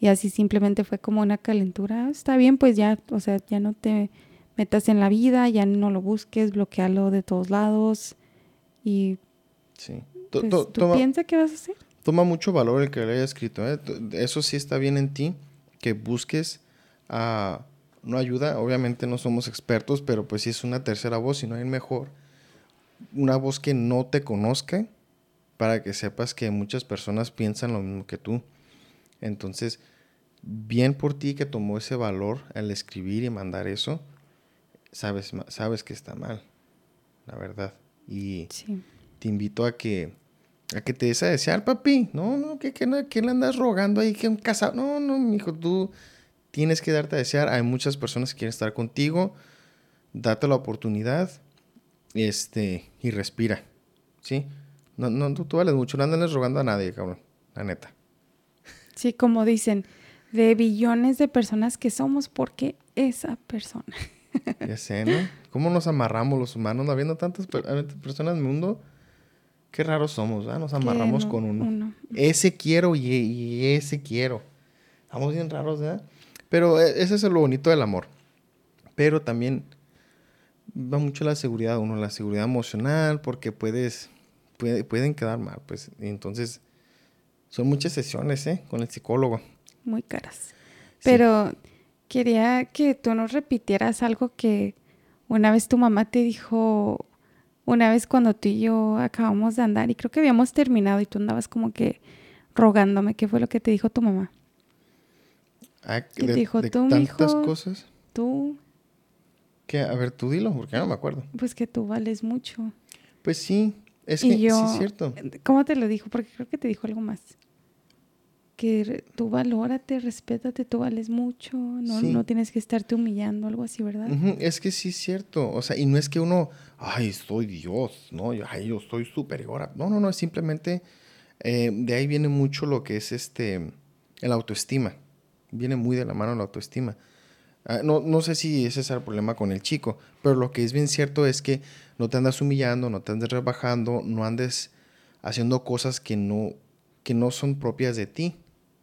Y así simplemente fue como una calentura. "Ah, Está bien, pues ya, o sea, ya no te metas en la vida, ya no lo busques, bloquealo de todos lados. Y Sí. Pues, tú toma- piensa qué vas a hacer. Toma mucho valor el que le haya escrito. ¿eh? Eso sí está bien en ti, que busques a no ayuda. Obviamente no somos expertos, pero pues si es una tercera voz y no hay mejor. Una voz que no te conozca para que sepas que muchas personas piensan lo mismo que tú. Entonces, bien por ti que tomó ese valor al escribir y mandar eso. Sabes, sabes que está mal, la verdad. Y Sí. te invito a que a que te des a desear, papi. No, no, que, que, no- que le andas rogando ahí que un casado. No, no, mijo, tú tienes que darte a desear. Hay muchas personas que quieren estar contigo. Date la oportunidad. Este, y respira. ¿Sí? No, no, tú, tú vales mucho. No andes rogando a nadie, cabrón. La neta. Sí, como dicen, de billones de personas que somos, porque esa persona. Ya sé, ¿no? ¿Cómo nos amarramos los humanos? No habiendo tantas per- personas en el mundo. Qué raros somos, ¿ah? Nos amarramos no- con uno. uno. Ese quiero y, y ese quiero. Estamos bien raros, ¿verdad? Pero eh, ese es lo bonito del amor. Pero también va mucho la seguridad, uno, la seguridad emocional, porque puedes, puede- pueden quedar mal, pues. Y entonces, son muchas sesiones, ¿eh? Con el psicólogo. muy caras. Pero quería que tú nos repitieras algo que una vez tu mamá te dijo, una vez cuando tú y yo acabamos de andar y creo que habíamos terminado y tú andabas como que rogándome, ¿qué fue lo que te dijo tu mamá? Ah, ¿Qué de, dijo de tú, tantas cosas. Tú, Que, a ver, tú dilo, porque no me acuerdo. pues que tú vales mucho. Pues sí, es Y que yo- sí es cierto. ¿Cómo te lo dijo? Porque creo que te dijo algo más. que tú valórate, respétate, tú vales mucho, no, no tienes que estarte humillando, algo así, ¿verdad? Es que sí es cierto, o sea, y no es que uno, ay, soy Dios, ¿no? Ay, yo soy superior. No, no, no, es simplemente, eh, de ahí viene mucho lo que es este, el autoestima, viene muy de la mano la autoestima. Ah, no, no sé si ese es el problema con el chico, pero lo que es bien cierto es que no te andas humillando, no te andes rebajando, no andes haciendo cosas que no, que no son propias de ti,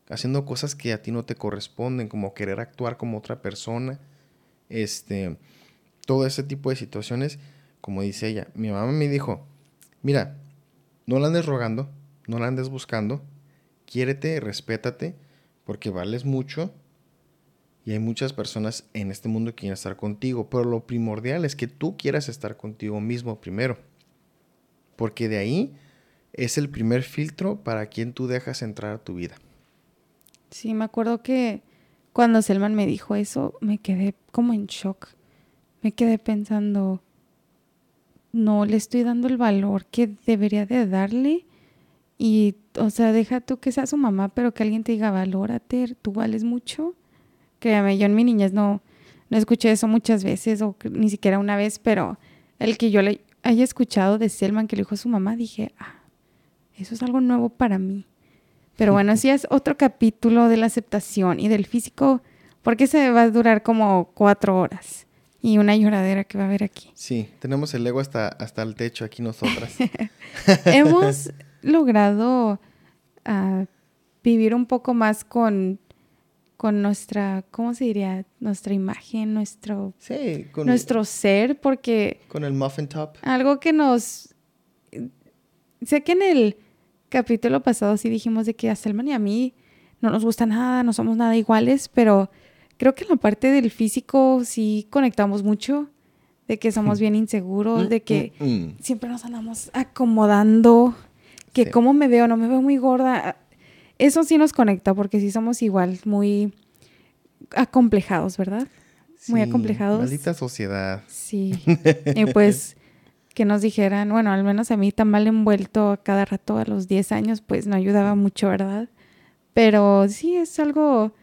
haciendo cosas que a ti no te corresponden, como querer actuar como otra persona, este, todo ese tipo de situaciones, como dice ella, mi mamá me dijo, mira, no la andes rogando, no la andes buscando, quiérete, respétate, porque vales mucho y hay muchas personas en este mundo que quieren estar contigo, pero lo primordial es que tú quieras estar contigo mismo primero, porque de ahí es el primer filtro para quien tú dejas entrar a tu vida. Sí, me acuerdo que cuando Selman me dijo eso, me quedé como en shock. Me quedé pensando, no le estoy dando el valor que debería de darle. Y, o sea, deja tú que sea su mamá, pero que alguien te diga, valórate, tú vales mucho. Créame, yo en mi niñez no, no escuché eso muchas veces, o ni siquiera una vez, pero el que yo le haya escuchado de Selman que le dijo a su mamá, dije, ah, eso es algo nuevo para mí. Pero bueno, sí es otro capítulo de la aceptación y del físico, porque se va a durar como cuatro horas. Y una lloradera que va a haber aquí. Sí, tenemos el ego hasta, hasta el techo aquí nosotras. Hemos logrado ah, vivir un poco más con, con nuestra, ¿cómo se diría? Nuestra imagen, nuestro, nuestro ser, porque... Con el muffin top. Algo que nos... Sé que en el capítulo pasado sí dijimos de que a Selman y a mí no nos gusta nada, no somos nada iguales, pero creo que en la parte del físico sí conectamos mucho, de que somos bien inseguros, mm, de que mm, mm. siempre nos andamos acomodando, que cómo me veo, no me veo muy gorda. Eso sí nos conecta porque sí somos igual, muy acomplejados, ¿verdad? muy acomplejados. Maldita sociedad. Sí. y pues que nos dijeran, bueno, al menos a mí tan mal envuelto cada rato a los 10 años, pues no ayudaba mucho, ¿verdad? Pero sí es algo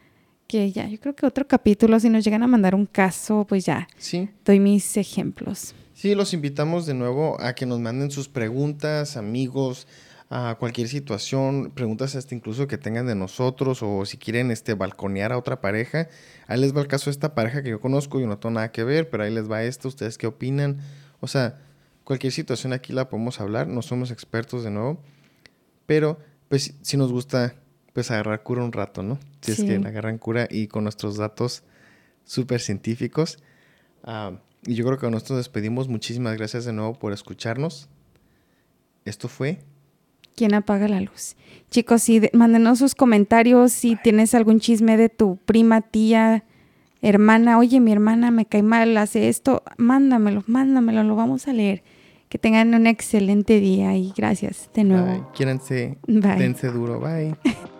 que ya, yo creo que otro capítulo, si nos llegan a mandar un caso, pues ya, sí. doy mis ejemplos. Sí, los invitamos de nuevo a que nos manden sus preguntas, amigos, a cualquier situación, preguntas hasta incluso que tengan de nosotros o si quieren este balconear a otra pareja. Ahí les va el caso de esta pareja que yo conozco, y no tengo nada que ver, pero ahí les va esto, ustedes qué opinan. O sea, Cualquier situación aquí la podemos hablar, no somos expertos de nuevo, pero pues si nos gusta pues agarrar cura un rato, ¿no? Si es que la agarran cura y con nuestros datos súper científicos. Ah, y yo creo que nosotros despedimos. Muchísimas gracias de nuevo por escucharnos. Esto fue... ¿Quién apaga la luz? Chicos, sí, mándenos sus comentarios si tienes algún chisme de tu prima, tía, hermana. Oye, mi hermana me cae mal, hace esto. Mándamelo, mándamelo, lo vamos a leer. Que tengan un excelente día y gracias de nuevo. Bye. dense duro. Bye.